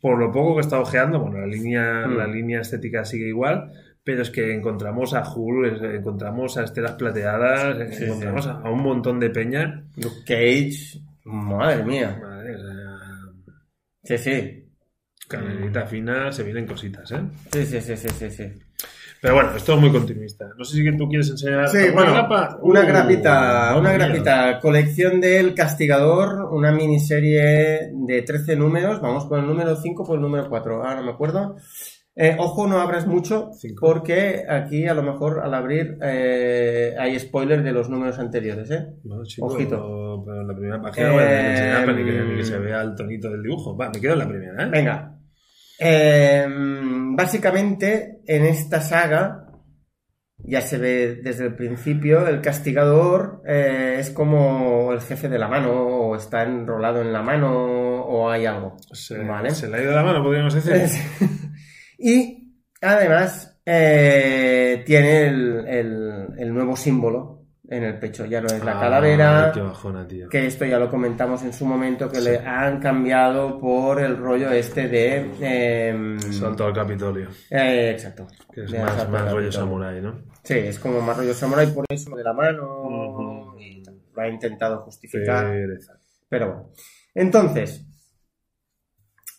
por lo poco que he estado ojeando, bueno, la línea, Mm. la línea estética sigue igual. Pero es que encontramos a Hulk, encontramos a Estelas Plateadas, Sí, encontramos sí. A, un montón de peña. Luke Cage, madre mía. Madre, Sí, sí. Canelita fina, se vienen cositas, ¿eh? Sí, sí, sí, sí, sí, sí. Pero bueno, esto es muy continuista. No sé si tú quieres enseñar Sí, bueno, grapa. una Uh, grapita, una grapita. Colección del Castigador, una miniserie de 13 números. Vamos por el número 5 por el número 4. Ah, no me acuerdo. Eh, ojo, no abras mucho, Cinco. porque aquí a lo mejor al abrir eh, hay spoiler de los números anteriores, ¿eh? No, chico, Ojito. Pero en la primera página no voy a enseñar para que, que se vea el tonito del dibujo. Va, me quedo en la primera, ¿eh? Venga. Eh, básicamente, en esta saga, ya se ve desde el principio, el castigador eh, es como el jefe de la mano, o está enrolado en la mano, o hay algo. Se, Vale. se le ha ido la mano, podríamos decir. y además eh, tiene el, el- el nuevo símbolo en el pecho, ya no es la Ah, calavera. Qué bajona, tío. que esto ya lo comentamos en su momento, que Sí. le han cambiado por el rollo este de... em, Salto al Capitolio. eh, exacto. Que es De más, más rollo samurai, ¿no? Sí, es como más rollo samurai, por eso de la mano y lo ha intentado justificar. Pereza. Pero bueno. Entonces,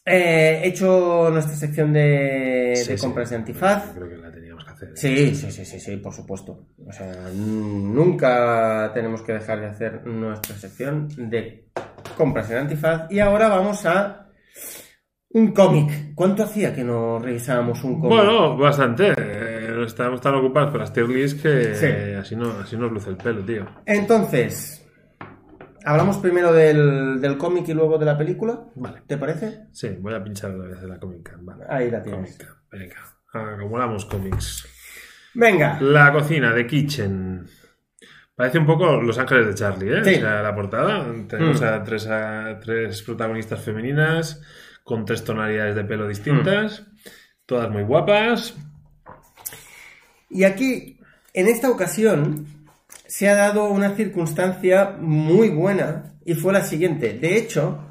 eh, he hecho nuestra sección de, Sí, de sí. compras de antifaz. Creo que la hacer. Sí, sí, sí, sí, sí, por supuesto. O sea, nunca tenemos que dejar de hacer nuestra sección de compras en antifaz. Y ahora vamos a un cómic. ¿Cuánto hacía que no revisábamos un cómic? Bueno, bastante. Eh, estamos tan ocupados con las tier lists que Sí. eh, así, no, así nos luce el pelo, tío. Entonces, hablamos primero del, del cómic y luego de la película. Vale. ¿Te parece? Sí, voy a pinchar otra vez de la Comic Con. Vale. Ahí la tienes. Venga. Acumulamos cómics. Venga. La cocina de Kitchen. Parece un poco Los Ángeles de Charlie, ¿eh? Sí. O sea, la portada. Tenemos Mm. a, tres, a tres protagonistas femeninas con tres tonalidades de pelo distintas. Mm. Todas muy guapas. Y aquí, en esta ocasión, se ha dado una circunstancia muy buena y fue la siguiente. De hecho,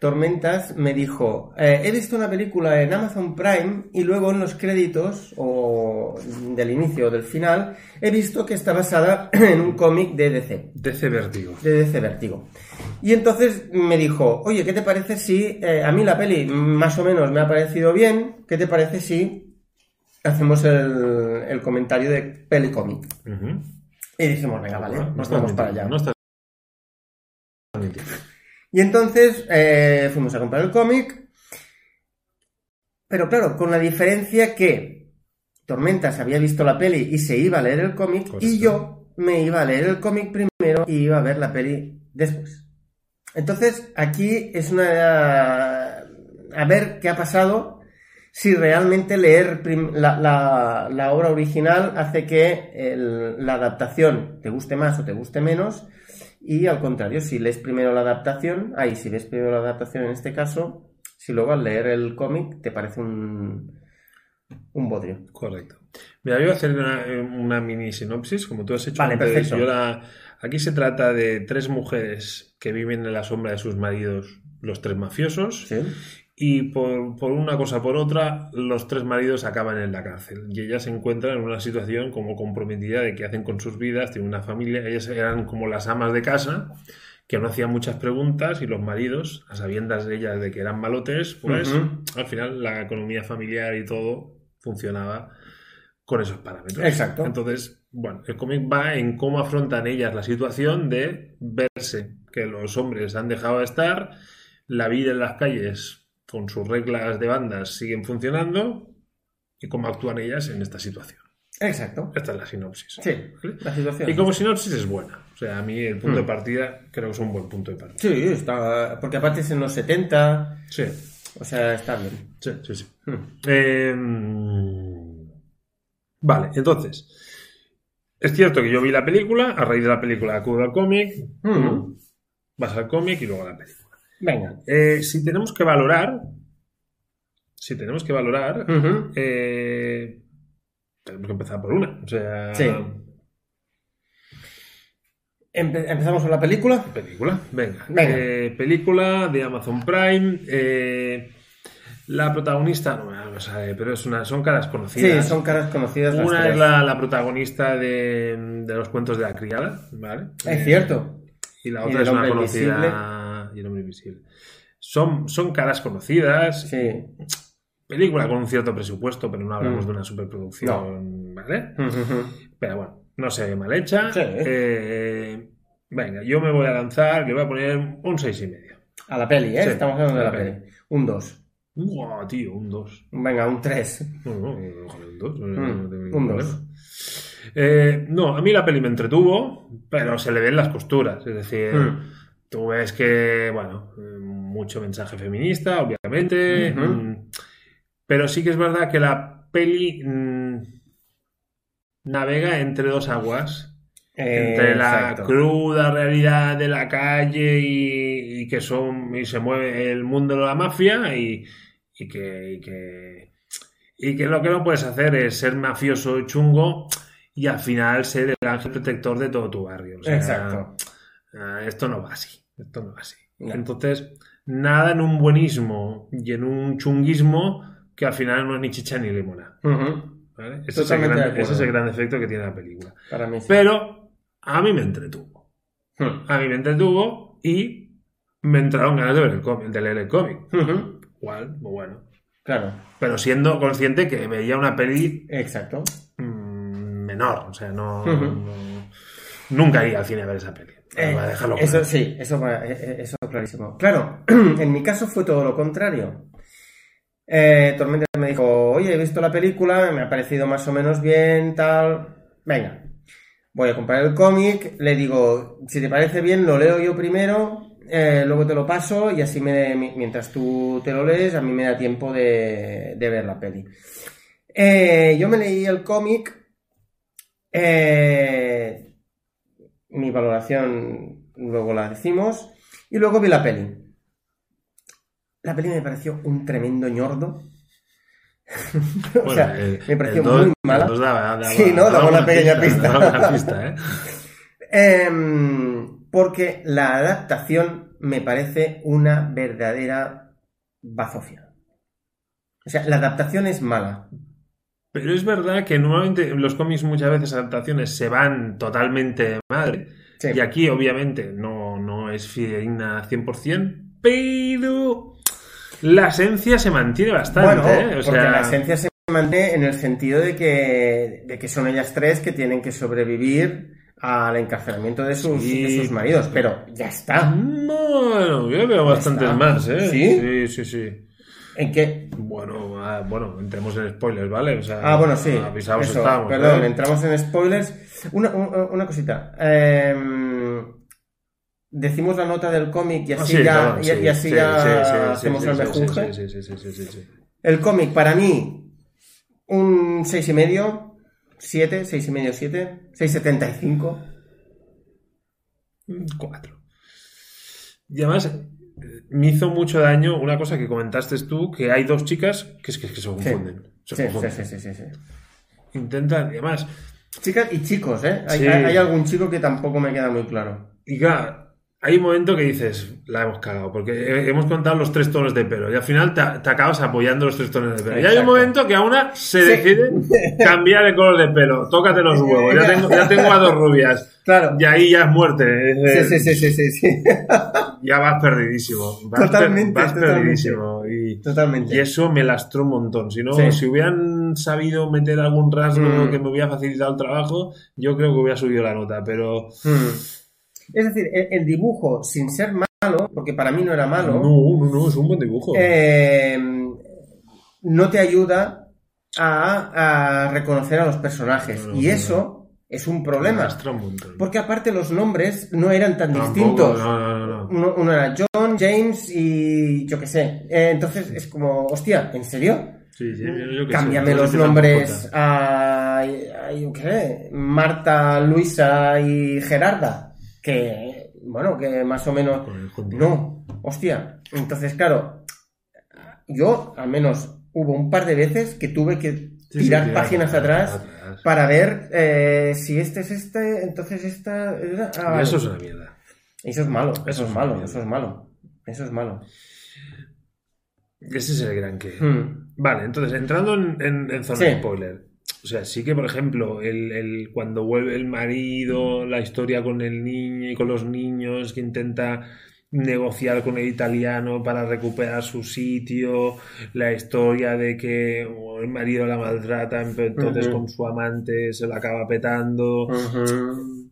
Tormentas me dijo, eh, he visto una película en Amazon Prime y luego en los créditos o del inicio o del final he visto que está basada en un cómic de DC. DC Vértigo. de DC Vértigo. Y entonces me dijo, oye, ¿qué te parece si eh, a mí la peli más o menos me ha parecido bien? ¿Qué te parece si hacemos el, el comentario de peli cómic? Y dijimos, venga, vale, No nos vamos para allá. No mintiendo. Y entonces eh, fuimos a comprar el cómic. Pero claro, con la diferencia que Tormentas había visto la peli y se iba a leer el cómic, Correcto. y yo me iba a leer el cómic primero y iba a ver la peli después. Entonces, aquí es una... A ver qué ha pasado si realmente leer la, la- la obra original hace que el- la adaptación te guste más o te guste menos. Y al contrario, si lees primero la adaptación, ahí si ves primero la adaptación en este caso, si luego al leer el cómic te parece un, un bodrio. Correcto. Mira, yo voy a hacer una, una mini sinopsis, como tú has hecho Vale, antes. perfecto. Yo la- Aquí se trata de tres mujeres que viven en la sombra de sus maridos, los tres mafiosos, ¿Sí? Y por, por una cosa por otra, los tres maridos acaban en la cárcel. Y ellas se encuentran en una situación como comprometida de qué hacen con sus vidas, tienen una familia, ellas eran como las amas de casa, que no hacían muchas preguntas, y los maridos, a sabiendas de ellas de que eran malotes, pues al final la economía familiar y todo funcionaba con esos parámetros. Exacto. Entonces, bueno, el cómic va en cómo afrontan ellas la situación de verse que los hombres han dejado de estar, la vida en las calles con sus reglas de bandas siguen funcionando y cómo actúan ellas en esta situación. Exacto. Esta es la sinopsis. Sí, ¿vale? la situación. Y como sinopsis es buena. O sea, a mí el punto Mm. de partida creo que es un buen punto de partida. Sí, está... Porque aparte es en los 70, Sí, o sea, está bien. sí, sí. sí. Hmm. Eh, vale, entonces. Es cierto que yo vi la película, a raíz de la película acudo al cómic, Mm. vas al cómic y luego a la película. Venga. Eh, si tenemos que valorar, si tenemos que valorar, eh, tenemos que empezar por una. O sea, Sí. Empe- ¿Empezamos con la película? película. Venga. Venga. Eh, película de Amazon Prime. eh, la protagonista, no me no sabe, pero es una, son caras Sí, conocidas. son caras conocidas las Una tres. es la, la protagonista de, de los cuentos de la criada, ¿vale? Es cierto. Y la otra es una conocida. Son, son caras conocidas. Sí. Película con un cierto presupuesto, pero no hablamos Mm. de una superproducción, ¿vale? Ujú, ujú. Pero bueno, no se ve mal hecha. Sí. Eh, venga, yo me voy a lanzar, le voy a poner un seis y medio. A la peli, ¿eh? Sí, Estamos hablando de la la peli. Un 2. Wow, tío, un 2. Venga, un 3. No, no, ojalá un 2. Mm, un dos. Eh, no, a mí la peli me entretuvo, pero se le ven las costuras. Es decir, Mm. Tú ves que, bueno, mucho mensaje feminista, obviamente. Mm, pero sí que es verdad que la peli mm, navega entre dos aguas. entre la cruda realidad de la calle y, y que son y se mueve el mundo de la mafia y, y que, y que y que lo que no puedes hacer es ser mafioso chungo y al final ser el ángel protector de todo tu barrio. O sea, Exacto. ah, esto no va así. Esto no va así. Entonces, nada en un buenismo y en un chunguismo que al final no es ni chicha ni limona. Ese, es el gran, ese es el gran efecto que tiene la película. Para mí sí. Pero a mí me entretuvo. A mí me entretuvo y me entraron ganas de ver el cómic, de leer el cómic. Igual, muy bueno. Claro. Pero siendo consciente que veía una peli Exacto. mm, menor. O sea, no, no- Nunca iría al cine a ver esa peli. Eh, eso claro. sí, eso, eh, eh, eso clarísimo. Claro, en mi caso fue todo lo contrario. Eh, Tormenta me dijo, oye, he visto la película, me ha parecido más o menos bien, tal. Venga, voy a comprar el cómic, le digo, si te parece bien, lo leo yo primero, eh, luego te lo paso y así me, mi- mientras tú te lo lees, a mí me da tiempo de, de ver la peli. Eh, yo me leí el cómic. eh, mi valoración luego la decimos. Y luego vi la peli. La peli me pareció un tremendo ñordo. o Bueno, sea, el- me pareció dos- muy mala. daba- daba- Sí, ¿no? Daba una pequeña pista. daba una pista, ¿eh? Em, porque la adaptación me parece una verdadera bazofia. O sea, la adaptación es mala. Pero es verdad que normalmente en los cómics muchas veces adaptaciones se van totalmente de madre. Sí. Y aquí, obviamente, no, no es fidedigna 100%, pero la esencia se mantiene bastante. Bueno, ¿eh? O porque sea, la esencia se mantiene en el sentido de que, de que son ellas tres que tienen que sobrevivir al encarcelamiento de sus, Sí. de sus maridos. Pero ya está. Bueno, yo veo bastantes está. más, ¿eh? ¿Sí? Sí, sí, sí. ¿En qué? Bueno, ah, bueno, entremos en spoilers, ¿vale? O sea, Ah, bueno, sí. Avisados Eso, estamos. Perdón, ¿eh? entramos en spoilers. Una, un- una cosita. Em, decimos la nota del cómic y así sí, ya, hacemos el mejunje. Sí, sí, sí. El cómic, para mí, un 6,5, 7, 6,5, 7, 6,75. Cuatro. Y además, eh, me hizo mucho daño una cosa que comentaste tú, que hay dos chicas que es que, que se confunden. Se Sí, sí, confunden. sí, sí, sí, sí. Intentan, y además, Chicas y chicos, ¿eh? Hay- hay algún chico que tampoco me queda muy claro. y claro, hay un momento que dices, la hemos cagado, porque he- hemos contado los tres tonos de pelo y al final te, te acabas apoyando los tres tonos de pelo. Y hay un Exacto. momento que a una se Sí. decide cambiar el color de pelo. Tócate los huevos, ya tengo, ya tengo a dos rubias. Claro. Y ahí ya es muerte. es Sí, sí, sí, sí, sí. Ya vas perdidísimo. Vas, per- Totalmente, vas totalmente. perdidísimo. Y, Totalmente. y eso me lastró un montón. Si no, Sí. si hubieran sabido meter algún rasgo Mm. que me hubiera facilitado el trabajo, yo creo que hubiera subido la nota. Pero Hmm. Es decir, el, el dibujo, sin ser malo, porque para mí no era malo, no, no, no, es un buen dibujo. eh, no te ayuda a, a reconocer a los personajes. No, no, y eso es un problema. un. Porque aparte los nombres no eran tan Tampoco, distintos. No, no, no. no. Uno, uno era John, James y yo qué sé. Eh, entonces es como, hostia, ¿en serio? Sí, sí, yo- sé, Cámbiame los nombres a, a, yo qué sé, Marta, Luisa y Gerarda. Que, bueno, que más o menos... J. No, Hostia, entonces, claro, yo al menos hubo un par de veces que tuve que Sí, tirar páginas atrás atrás. para ver eh, si este es este, entonces esta... ah, vale. eso es una mierda. Eso es malo, eso, Eso es es malo, mierda. eso es malo, eso es malo. Ese es el gran que. Hmm. Vale, entonces, entrando en, en- en zona Sí. spoiler. O sea, sí que, por ejemplo, el, el- cuando vuelve el marido, la historia con el niño y con los niños, que intenta negociar con el italiano para recuperar su sitio, la historia de que oh, el marido la maltrata, pero entonces con su amante se la acaba petando.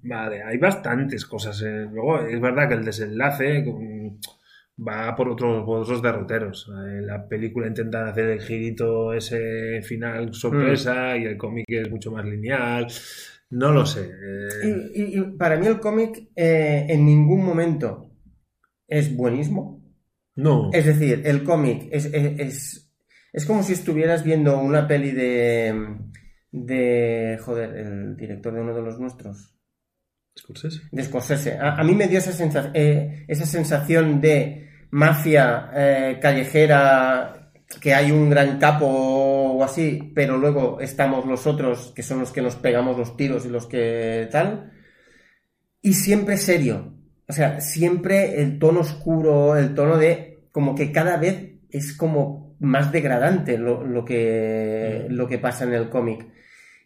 Vale, hay bastantes cosas. Luego, es verdad que el desenlace va por otros, por otros derroteros. En la película intentan hacer el girito ese final sorpresa y el cómic es mucho más lineal. No lo sé. eh, Y, y- y para mí el cómic eh, en ningún momento es buenismo. no. Es decir, el cómic es, es, es, es como si estuvieras viendo una peli de, de... Joder, el director de uno de los nuestros. Scorsese. de Scorsese. A, a mí me dio esa, sensa- eh, esa sensación de mafia eh, callejera, que hay un gran capo o así, pero luego estamos los otros, que son los que nos pegamos los tiros y los que tal. Y siempre serio. O sea, siempre el tono oscuro, el tono de... como que cada vez es como más degradante lo, lo que, Mm. lo que pasa en el cómic.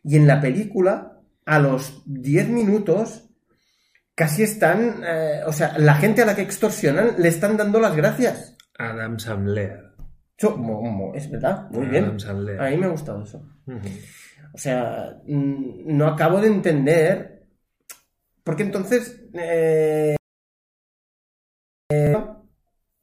Y en la película, a los 10 minutos, casi están, eh, o sea, la gente a la que extorsionan le están dando las gracias. Adam Sandler. Yo- mo- mo- es verdad, muy bien. Adam Sandler. A mí me ha gustado eso. O sea, no acabo de entender. Porque entonces. eh, eh,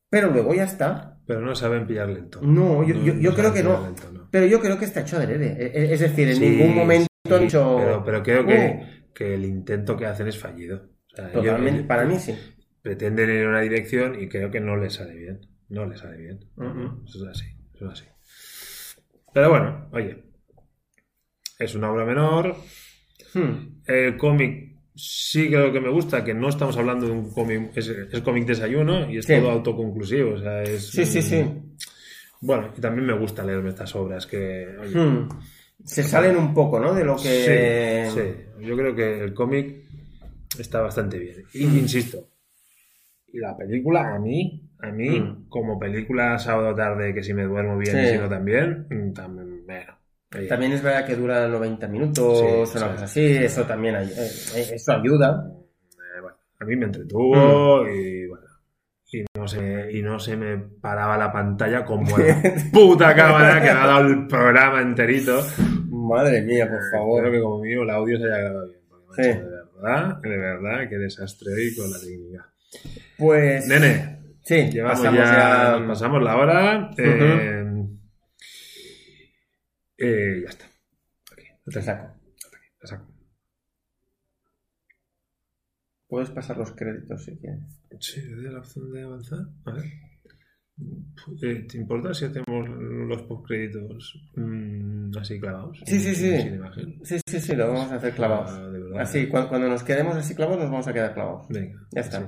pero luego ya está. Pero no saben pillarle el tono. No, yo- yo- yo creo que no. Pero yo creo que está hecho adrede. E- e- Es decir, en Sí, ningún momento sí, han. Pero, pero creo que, "Uh". que el intento que hacen es fallido. O sea, yo- Totalmente, para mí sí. pretenden ir en una dirección y creo que no les sale bien. No les sale bien. Eso es así. Eso es así. Pero bueno, oye. Es una obra menor. Hmm. El cómic sí creo que me gusta, que no estamos hablando de un cómic, es, es cómic desayuno y es Sí. todo autoconclusivo. O sea, es, Sí, sí, sí. Bueno, y también me gusta leerme estas obras que... oye, Hmm. Se salen un poco, ¿no? De lo que. Sí, sí. Yo creo que el cómic está bastante bien. Y Mm. insisto, y la película, a mí, a mí, Mm. como película sábado tarde, que si me duermo bien y Sí. si no también, mm, también, bueno. También es verdad que dura 90 minutos, Sí, una cosa así, eso también ay- eh, eso ayuda. eh, bueno, a mí me entretuvo Mm. y bueno. Y no, se, y no se me paraba la pantalla como la puta cámara que me ha dado el programa enterito. Madre mía, por Espero que como mío el audio se haya grabado bien. Sí. De verdad, de verdad, qué desastre hoy con la técnica. Pues. Nene, Sí, llevamos pasamos ya, ya. pasamos la hora. eh, eh, ya está. Aquí, Te saco. la saco. Puedes pasar los créditos si quieres. Sí, le doy la opción de avanzar. A ver. Eh, ¿Te importa si hacemos los postcréditos mm, así clavados? Sí, sí, sí. Sí, sí, sí, lo vamos a hacer clavados. Ah. Así, cu- cuando, nos quedemos así clavados, nos vamos a quedar clavados. Venga. Ya está. sí.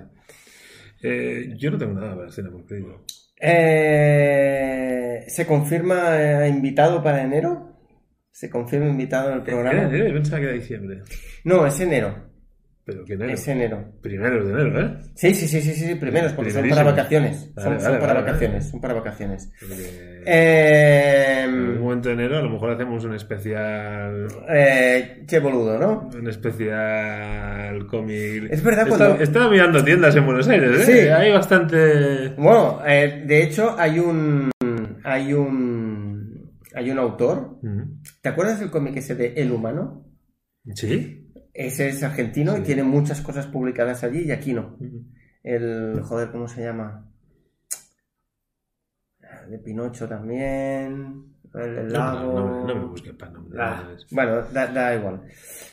Eh, yo no tengo nada para hacer por crédito. Eh, ¿Se confirma eh, invitado para enero? ¿Se confirma invitado en el Era programa? enero, yo pensaba que era diciembre. No, es enero. Pero que enero. Es enero. Primero de enero, ¿eh? Sí, sí, sí, sí, sí, primeros, porque son para vacaciones. Vale, Son, vale, son para vale, vacaciones, son para vacaciones. Eh, en algún momento de enero a lo mejor hacemos un especial. eh, che boludo, ¿no? Un especial cómic. Es verdad, cuando- Estaba mirando tiendas en Buenos Aires, ¿eh? Sí. Hay bastante. Bueno, eh, de hecho hay un hay un hay un autor. ¿Te acuerdas del cómic ese de El Humano? ¿Sí? Ese es argentino y tiene muchas cosas publicadas allí y aquí no. El joder, ¿cómo se llama? De Pinocho también. El, el No, lago. no, no me busques para nombre. Ah, no es- bueno, da, da igual.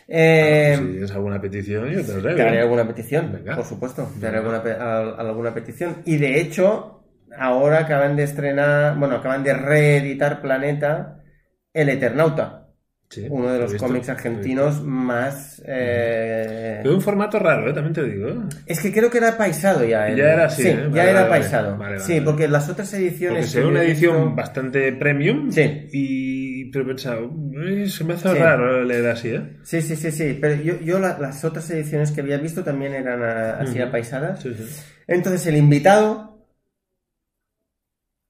Eh, si tienes alguna petición, yo te lo Te haré alguna petición, Venga. por supuesto. Te haré alguna, alguna petición. Y de hecho, ahora acaban de estrenar, bueno, acaban de reeditar Planeta, El Eternauta. Sí, uno de los cómics argentinos más... eh, Pero un formato raro, ¿eh? también te digo. ¿eh? Es que creo que era paisado ya. el- Ya era así, Sí, ¿eh? ya era vale, paisado. vale, sí, porque las otras ediciones... Porque una edición visto- bastante premium. Sí. Y. Pero "Eh, se me hace Sí. raro leer así, ¿eh? Sí, sí, sí, sí. Pero yo, yo la- las otras ediciones que había visto también eran así Ujú. apaisadas. Sí, sí. Entonces el invitado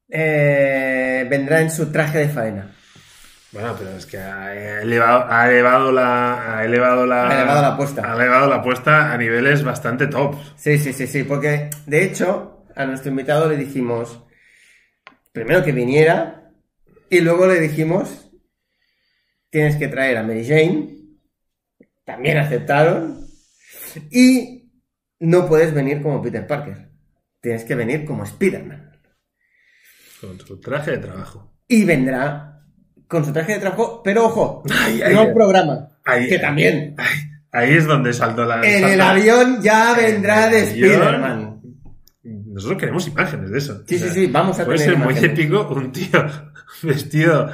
eh, vendrá en su traje de faena. Bueno, pero es que ha elevado, ha elevado la. Ha elevado la. Ha elevado la apuesta. Ha elevado la apuesta a niveles bastante top. Sí, sí, sí, sí. Porque de hecho a nuestro invitado le dijimos primero que viniera y luego le dijimos tienes que traer a Mary Jane. También aceptaron. Y no puedes venir como Peter Parker. Tienes que venir como Spider-Man. Con su traje de trabajo. Y vendrá con su traje de trabajo, pero ojo, Ay, ay, no ay. programa, que también. Ahí es donde saltó la. En salta- el avión ya En vendrá de. Spider-Man. Nosotros queremos imágenes de eso. Sí, sí, sí, vamos a Puede tener ser muy épico un tío vestido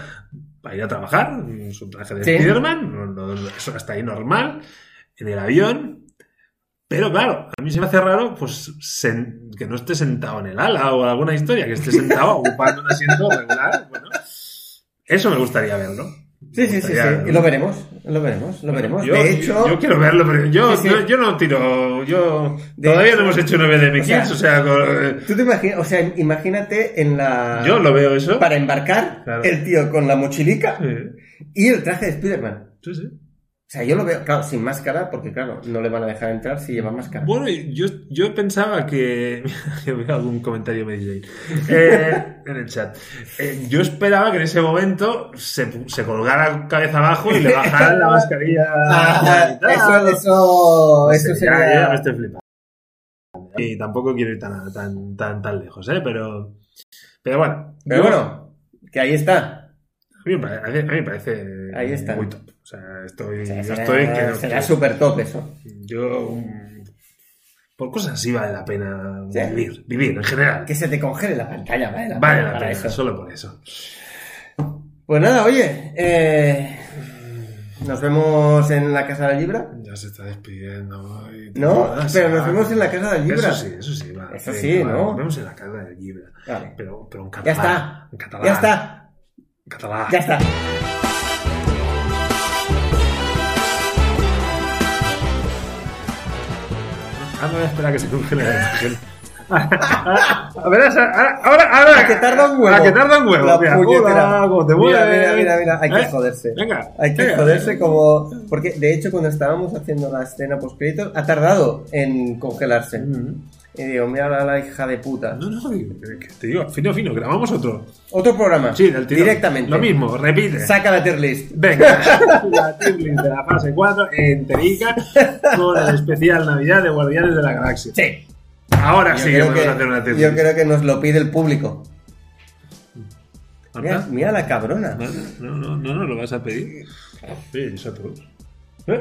para ir a trabajar, su traje de Sí. Spiderman, no- no- eso está ahí normal, en el avión. Pero claro, a mí se me hace raro pues sen- que no esté sentado en el ala o alguna historia, que esté sentado ocupando un asiento regular. Bueno, eso me gustaría verlo. Sí, sí, sí, sí. Y lo veremos, lo veremos, lo veremos. Yo, de hecho, yo quiero verlo, pero yo, Sí, sí. yo, yo no tiro. Yo, De todavía hecho- no hemos hecho 9 de o sea, o sea, con- tú te imaginas, o sea, imagínate en la... yo lo veo eso. Para embarcar, Claro. el tío con la mochilica Sí, y el traje de Spider-Man. sí, sí. O sea, yo lo veo, claro, sin máscara, porque claro, no le van a dejar entrar si lleva máscara. Bueno, yo, yo pensaba que. Yo veo algún comentario Mary Jane, eh, en el chat. Eh, yo esperaba que en ese momento se, se colgara cabeza abajo y le bajaran la mascarilla. Ah, eso, eso, eso No sé, sería... ya, ya me estoy flipando. Y tampoco quiero ir tan, tan, tan, tan lejos, ¿eh? Pero. Pero bueno. Pero yo- bueno, que ahí está. A mí me parece, a mí me parece Ahí está. muy top. O sea, estoy. Yo será estoy. que- será súper top eso. Yo. mm, Por cosas así vale la pena Sí. vivir. Vivir en general. Que se te congele la pantalla, vale la Vale pena la pena, eso. solo por eso. Pues nada, oye, eh, nos vemos en la Casa del Libra. Ya se está despidiendo. y- No, pero nos vemos en la Casa del Libra. Eso sí, eso sí. Va. Eso sí, ¿no? Nos vemos en la casa del Libra. Vale. Pero, pero en catalán. Ya está. En catalán. Ya está, En catalán. ya está. Ah, no, espera que se congele la imagen. A ver, ahora, ahora, ahora. A que tarda un huevo. A que tarda un huevo. La Mira, puñetera. hola, ¿cómo te Mira, mira, mira, mira, hay que ¿Eh? joderse. Venga. Hay que venga. joderse como... Porque de hecho cuando estábamos haciendo la escena post créditos ha tardado en congelarse. Mm. Y digo, mira la, la hija de puta. No, no, te digo, fino, fino, grabamos otro. Otro programa. Sí, del tirón. Directamente. Lo mismo, repite. Saca la tier list. Venga, la tier list de la fase 4 enterica con el especial Navidad de Guardianes de la Galaxia. Sí. Ahora Yo sí que creo podemos que- hacer una tier Yo creo que nos lo pide el público. Mira, mira la cabrona. No, no, no, no, lo vas a pedir. Sí, eso. ¿Eh?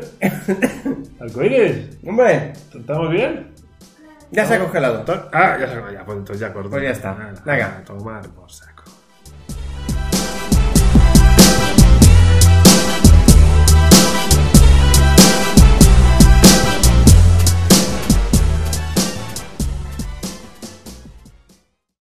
¿Arcoíris? Hombre, ¿Estamos bien? Ya se ha congelado. Ah, ya se ya, pues entonces ya corto. Pues ya está. Nada, Venga. tomar por saco.